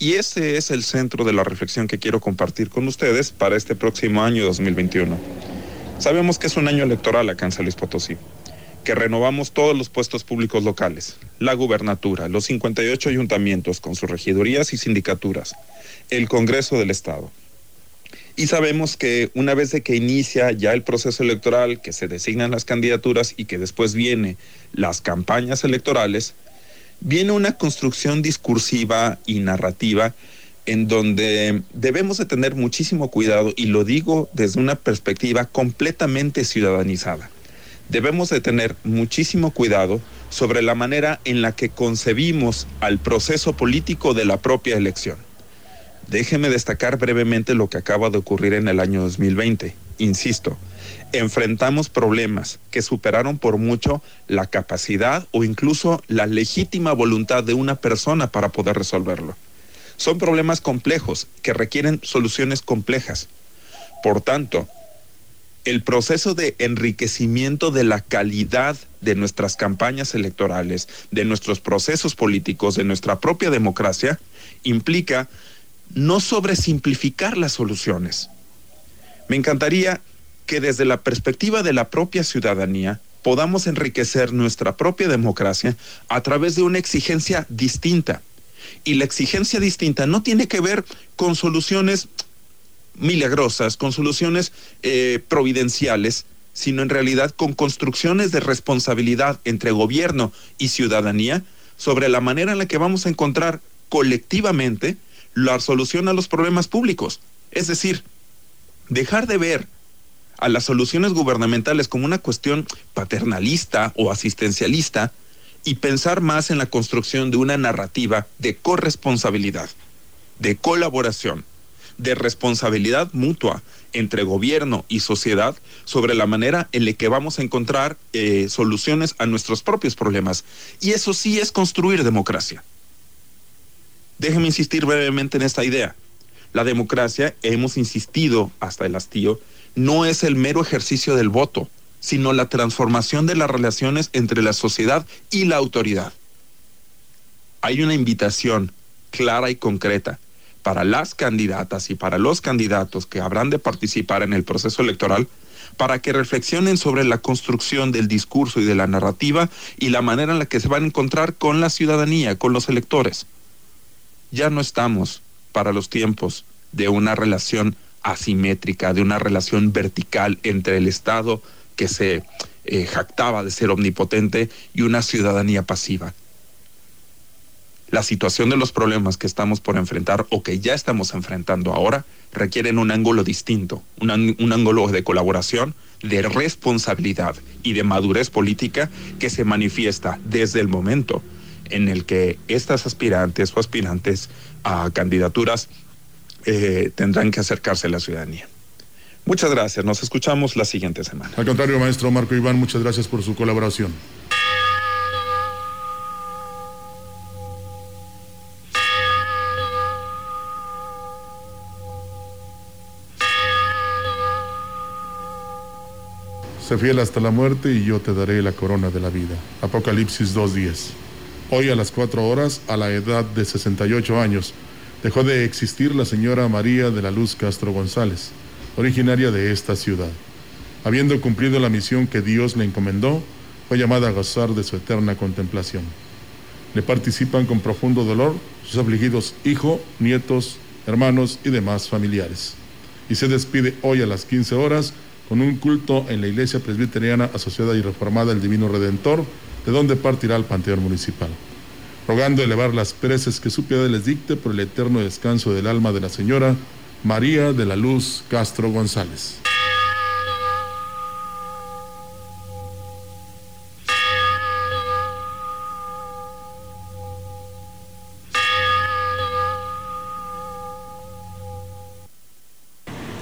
Y ese es el centro de la reflexión que quiero compartir con ustedes para este próximo año 2021. Sabemos que es un año electoral acá en San Luis Potosí, que renovamos todos los puestos públicos locales, la gubernatura, los 58 ayuntamientos con sus regidurías y sindicaturas, el Congreso del Estado. Y sabemos que una vez que inicia ya el proceso electoral, que se designan las candidaturas y que después viene las campañas electorales, viene una construcción discursiva y narrativa en donde debemos de tener muchísimo cuidado y lo digo desde una perspectiva completamente ciudadanizada. Debemos de tener muchísimo cuidado sobre la manera en la que concebimos al proceso político de la propia elección. Déjeme destacar brevemente lo que acaba de ocurrir en el año 2020. Insisto, enfrentamos problemas que superaron por mucho la capacidad o incluso la legítima voluntad de una persona para poder resolverlo. Son problemas complejos que requieren soluciones complejas. Por tanto, el proceso de enriquecimiento de la calidad de nuestras campañas electorales, de nuestros procesos políticos, de nuestra propia democracia, implica no sobresimplificar las soluciones. Me encantaría que desde la perspectiva de la propia ciudadanía podamos enriquecer nuestra propia democracia a través de una exigencia distinta. Y la exigencia distinta no tiene que ver con soluciones milagrosas, con soluciones eh, providenciales, sino en realidad con construcciones de responsabilidad entre gobierno y ciudadanía sobre la manera en la que vamos a encontrar colectivamente la solución a los problemas públicos. Es decir, dejar de ver a las soluciones gubernamentales como una cuestión paternalista o asistencialista y pensar más en la construcción de una narrativa de corresponsabilidad, de colaboración, de responsabilidad mutua entre gobierno y sociedad sobre la manera en la que vamos a encontrar eh, soluciones a nuestros propios problemas. Y eso sí es construir democracia. Déjeme insistir brevemente en esta idea. La democracia, hemos insistido hasta el hastío, no es el mero ejercicio del voto, sino la transformación de las relaciones entre la sociedad y la autoridad. Hay una invitación clara y concreta para las candidatas y para los candidatos que habrán de participar en el proceso electoral para que reflexionen sobre la construcción del discurso y de la narrativa y la manera en la que se van a encontrar con la ciudadanía, con los electores. Ya no estamos para los tiempos de una relación asimétrica, de una relación vertical entre el Estado que se eh, jactaba de ser omnipotente y una ciudadanía pasiva. La situación de los problemas que estamos por enfrentar o que ya estamos enfrentando ahora requieren un ángulo distinto, un, un ángulo de colaboración, de responsabilidad y de madurez política que se manifiesta desde el momento en el que estas aspirantes o aspirantes a candidaturas eh, tendrán que acercarse a la ciudadanía. Muchas gracias, nos escuchamos la siguiente semana. Al contrario, maestro Marco Iván, muchas gracias por su colaboración. Sé fiel hasta la muerte y yo te daré la corona de la vida. Apocalipsis 2.10. Hoy a las 4 horas, a la edad de 68 años, dejó de existir la señora María de la Luz Castro González, originaria de esta ciudad. Habiendo cumplido la misión que Dios le encomendó, fue llamada a gozar de su eterna contemplación. Le participan con profundo dolor sus afligidos hijos, nietos, hermanos y demás familiares. Y se despide hoy a las 15 horas con un culto en la iglesia presbiteriana asociada y reformada El Divino Redentor, de donde partirá al Panteón Municipal rogando elevar las preces que su piedad les dicte por el eterno descanso del alma de la señora María de la Luz Castro González.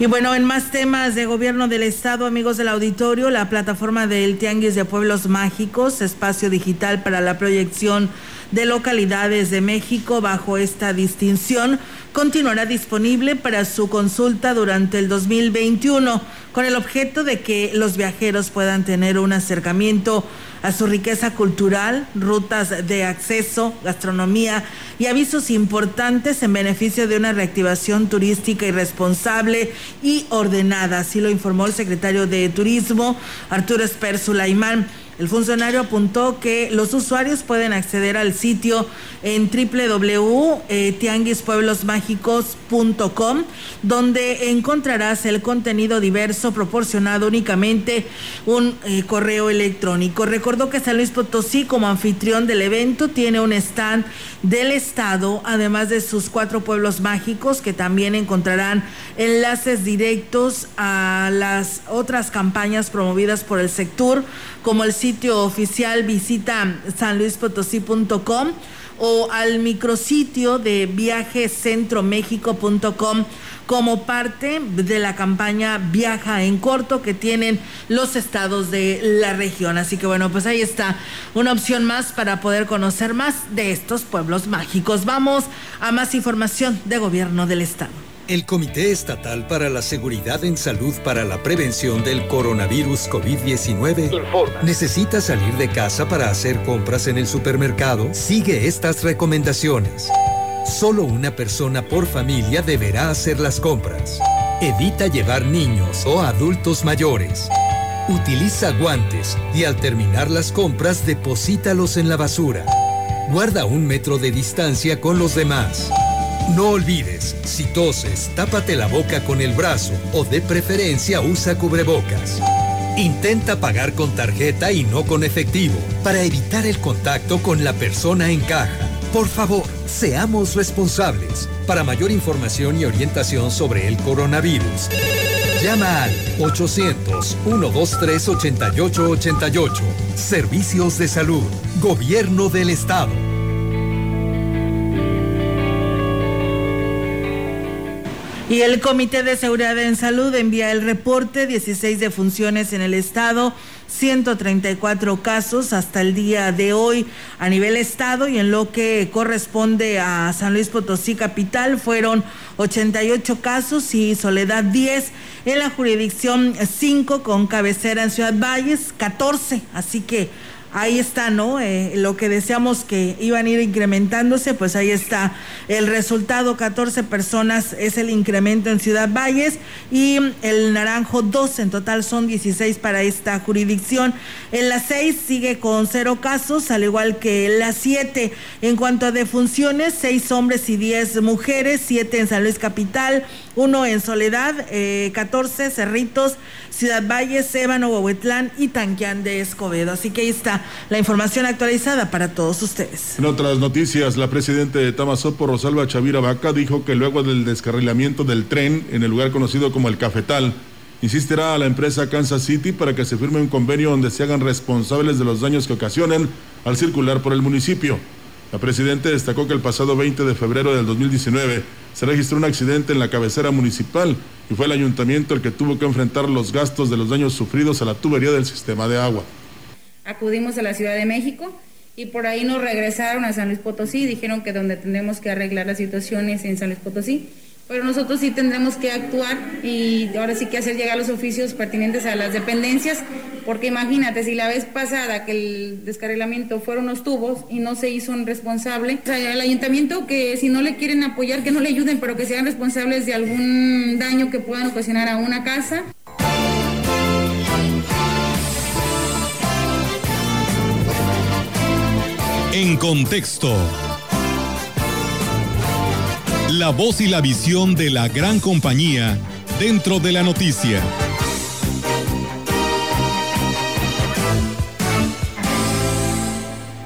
Y bueno, en más temas de gobierno del Estado, amigos del auditorio, la plataforma del Tianguis de Pueblos Mágicos, espacio digital para la proyección de localidades de México bajo esta distinción continuará disponible para su consulta durante el 2021 con el objeto de que los viajeros puedan tener un acercamiento a su riqueza cultural, rutas de acceso, gastronomía y avisos importantes en beneficio de una reactivación turística irresponsable y ordenada. Así lo informó el secretario de Turismo, Arturo Esper Sulaimán. El funcionario apuntó que los usuarios pueden acceder al sitio en www.tianguispueblosmágicos.com, donde encontrarás el contenido diverso proporcionado únicamente un eh, correo electrónico. Recordó que San Luis Potosí, como anfitrión del evento, tiene un stand del Estado, además de sus cuatro pueblos mágicos, que también encontrarán enlaces directos a las otras campañas promovidas por el sector, como el sitio oficial visita sanluispotosí.com o al micrositio de viajecentromexico.com como parte de la campaña Viaja en Corto que tienen los estados de la región. Así que bueno, pues ahí está una opción más para poder conocer más de estos pueblos mágicos. Vamos a más información de gobierno del estado. El Comité Estatal para la Seguridad en Salud para la Prevención del Coronavirus COVID-19 necesita salir de casa para hacer compras en el supermercado. Sigue estas recomendaciones. Solo una persona por familia deberá hacer las compras. Evita llevar niños o adultos mayores. Utiliza guantes y al terminar las compras deposítalos en la basura. Guarda un metro de distancia con los demás. No olvides, si toses, tápate la boca con el brazo o de preferencia usa cubrebocas. Intenta pagar con tarjeta y no con efectivo para evitar el contacto con la persona en caja. Por favor, seamos responsables. Para mayor información y orientación sobre el coronavirus, llama al 800-123-8888. Servicios de Salud, Gobierno del Estado. Y el Comité de Seguridad en Salud envía el reporte, 16 defunciones en el estado, 134 casos hasta el día de hoy a nivel estado y en lo que corresponde a San Luis Potosí capital fueron 88 casos y Soledad 10 en la jurisdicción 5 con cabecera en Ciudad Valles 14, así que ahí está, ¿no? Eh, lo que deseamos que iban a ir incrementándose, pues ahí está el resultado, 14 personas es el incremento en Ciudad Valles y el Naranjo 2, en total son 16 para esta jurisdicción. En la 6 sigue con cero casos, al igual que la 7. En cuanto a defunciones, 6 hombres y 10 mujeres, 7 en San Luis Capital, 1 en Soledad, 14 eh, Cerritos, Ciudad Valles, Ébano, Huehuetlán y Tanquián de Escobedo. Así que ahí está la información actualizada para todos ustedes. En otras noticias, la presidenta de Tamazopo, Rosalba Chavira Vaca, dijo que luego del descarrilamiento del tren en el lugar conocido como el Cafetal, insistirá a la empresa Kansas City para que se firme un convenio donde se hagan responsables de los daños que ocasionen al circular por el municipio. La presidenta destacó que el pasado 20 de febrero del 2019 se registró un accidente en la cabecera municipal y fue el ayuntamiento el que tuvo que enfrentar los gastos de los daños sufridos a la tubería del sistema de agua. Acudimos a la Ciudad de México y por ahí nos regresaron a San Luis Potosí, dijeron que donde tendremos que arreglar las situaciones en San Luis Potosí pero nosotros sí tendremos que actuar y ahora sí que hacer llegar los oficios pertinentes a las dependencias, porque imagínate, si la vez pasada que el descarrilamiento fueron los tubos y no se hizo un responsable, o sea, el ayuntamiento que si no le quieren apoyar, que no le ayuden, pero que sean responsables de algún daño que puedan ocasionar a una casa. En contexto. La voz y la visión de la gran compañía dentro de la noticia.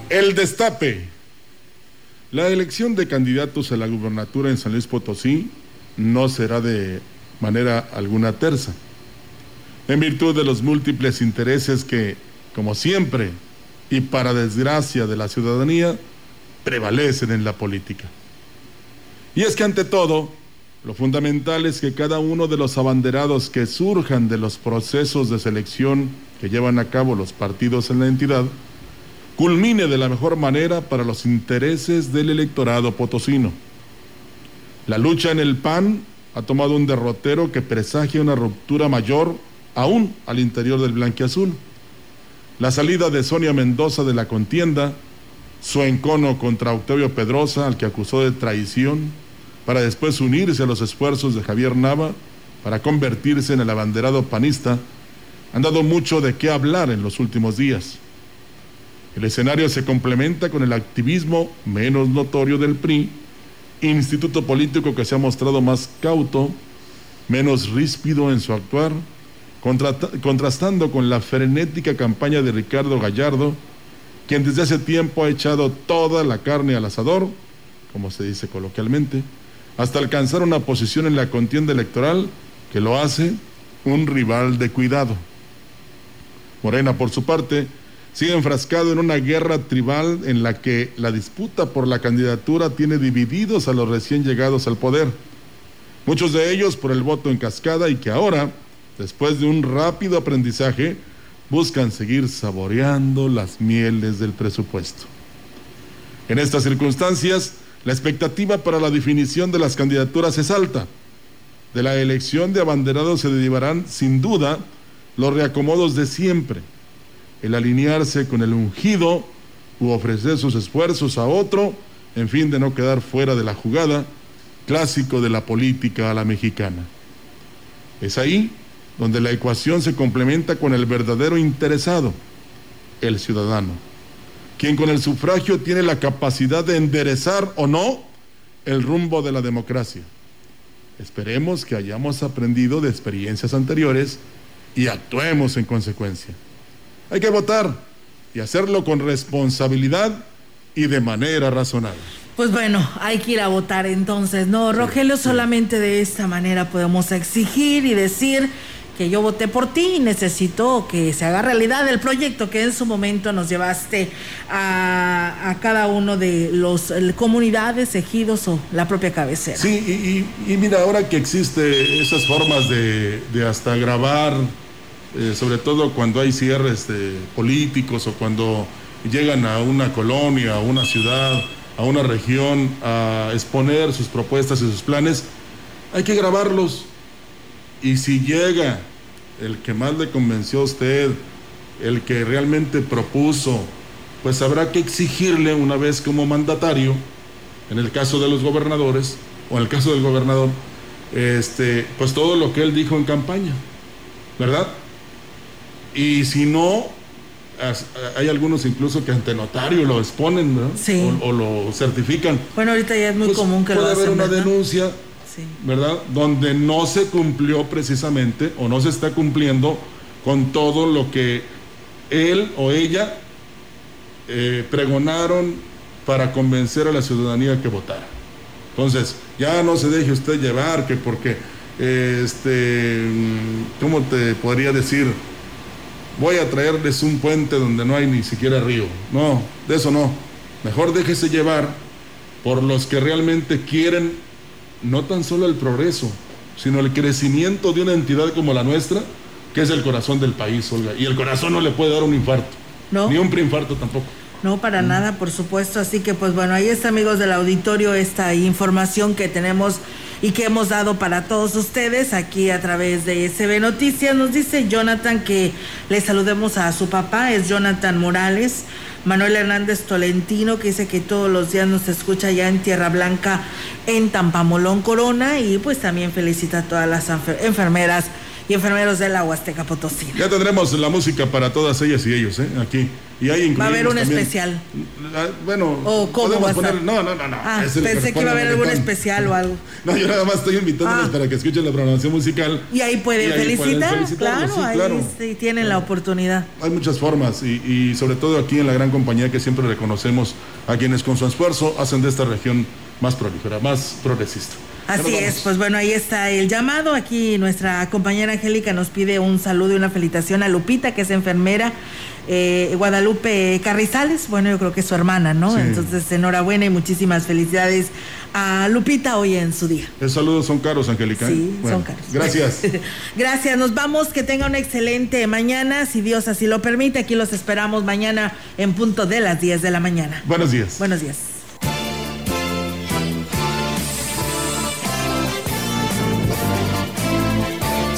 El destape. La elección de candidatos a la gubernatura en San Luis Potosí no será de manera alguna tersa, en virtud de los múltiples intereses que, como siempre, y para desgracia de la ciudadanía, prevalecen en la política. Y es que ante todo, lo fundamental es que cada uno de los abanderados que surjan de los procesos de selección que llevan a cabo los partidos en la entidad, culmine de la mejor manera para los intereses del electorado potosino. La lucha en el PAN ha tomado un derrotero que presagia una ruptura mayor aún al interior del blanquiazul. La salida de Sonia Mendoza de la contienda, su encono contra Octavio Pedrosa, al que acusó de traición, para después unirse a los esfuerzos de Javier Nava para convertirse en el abanderado panista, han dado mucho de qué hablar en los últimos días. El escenario se complementa con el activismo menos notorio del PRI, instituto político que se ha mostrado más cauto, menos ríspido en su actuar, contrastando con la frenética campaña de Ricardo Gallardo, quien desde hace tiempo ha echado toda la carne al asador, como se dice coloquialmente, hasta alcanzar una posición en la contienda electoral que lo hace un rival de cuidado. Morena, por su parte, sigue enfrascado en una guerra tribal en la que la disputa por la candidatura tiene divididos a los recién llegados al poder, muchos de ellos por el voto en cascada y que ahora, después de un rápido aprendizaje, buscan seguir saboreando las mieles del presupuesto. En estas circunstancias, la expectativa para la definición de las candidaturas es alta. De la elección de abanderados se derivarán, sin duda, los reacomodos de siempre, el alinearse con el ungido u ofrecer sus esfuerzos a otro, en fin de no quedar fuera de la jugada, clásico de la política a la mexicana. Es ahí donde la ecuación se complementa con el verdadero interesado, el ciudadano, quien con el sufragio tiene la capacidad de enderezar o no el rumbo de la democracia. Esperemos que hayamos aprendido de experiencias anteriores y actuemos en consecuencia. Hay que votar y hacerlo con responsabilidad y de manera razonable. Pues bueno, hay que ir a votar entonces, ¿no? Rogelio, solamente de esta manera podemos exigir y decir que yo voté por ti y necesito que se haga realidad el proyecto que en su momento nos llevaste a, cada uno de los comunidades, ejidos o la propia cabecera. Sí, y, mira, ahora que existe esas formas de, hasta grabar, eh, sobre todo cuando hay cierres políticos o cuando llegan a una colonia, a una ciudad, a una región a exponer sus propuestas y sus planes, hay que grabarlos y si llega el que más le convenció a usted, el que realmente propuso, pues habrá que exigirle una vez como mandatario, en el caso de los gobernadores, o en el caso del gobernador, este, pues todo lo que él dijo en campaña, ¿verdad? Y si no, hay algunos incluso que ante notario lo exponen, O, lo certifican. Bueno, ahorita ya es muy pues común que lo Puede haber una denuncia ¿verdad? Donde no se cumplió precisamente o no se está cumpliendo con todo lo que él o ella eh, pregonaron para convencer a la ciudadanía que votara. Entonces, ya no se deje usted llevar, que porque, este, ¿cómo te podría decir? Voy a traerles un puente donde no hay ni siquiera río. No, de eso no. Mejor déjese llevar por los que realmente quieren no tan solo el progreso, sino el crecimiento de una entidad como la nuestra, que es el corazón del país, Olga. Y el corazón no le puede dar un infarto, no. ni un preinfarto tampoco. No, para mm. nada, por supuesto. Así que, pues bueno, ahí está, amigos del auditorio, esta información que tenemos y que hemos dado para todos ustedes aquí a través de SB Noticias. Nos dice Jonathan que le saludemos a su papá, es Jonathan Morales. Manuel Hernández Tolentino, que dice que todos los días nos escucha ya en Tierra Blanca, en Tampamolón Corona, y pues también felicita a todas las enfermeras y enfermeros de la Huasteca Potosí. Ya tendremos la música para todas ellas y ellos, ¿eh? Aquí. Y ahí Va a haber un especial. Ah, bueno, ¿O cómo a poner... No, no, no, no. Ah, pensé que iba a haber algún especial o algo. No, yo nada más estoy invitándoles ah. para que escuchen la programación musical. Y ahí pueden, felicitar, claro, ahí sí, tienen la oportunidad. Hay muchas formas y, y sobre todo aquí en la gran compañía que siempre reconocemos a quienes con su esfuerzo hacen de esta región más prolífera, más progresista. Así es, pues bueno, ahí está el llamado. Aquí nuestra compañera Angélica nos pide un saludo y una felicitación a Lupita, que es enfermera. Eh, Guadalupe Carrizales, bueno, yo creo que es su hermana, ¿no? Entonces, enhorabuena y muchísimas felicidades a Lupita hoy en su día. Los saludos son caros, Angélica. ¿eh? Sí, son caros. Gracias. gracias, nos vamos, que tenga una excelente mañana, si Dios así lo permite. Aquí los esperamos mañana en punto de las 10 de la mañana. Buenos días. Buenos días.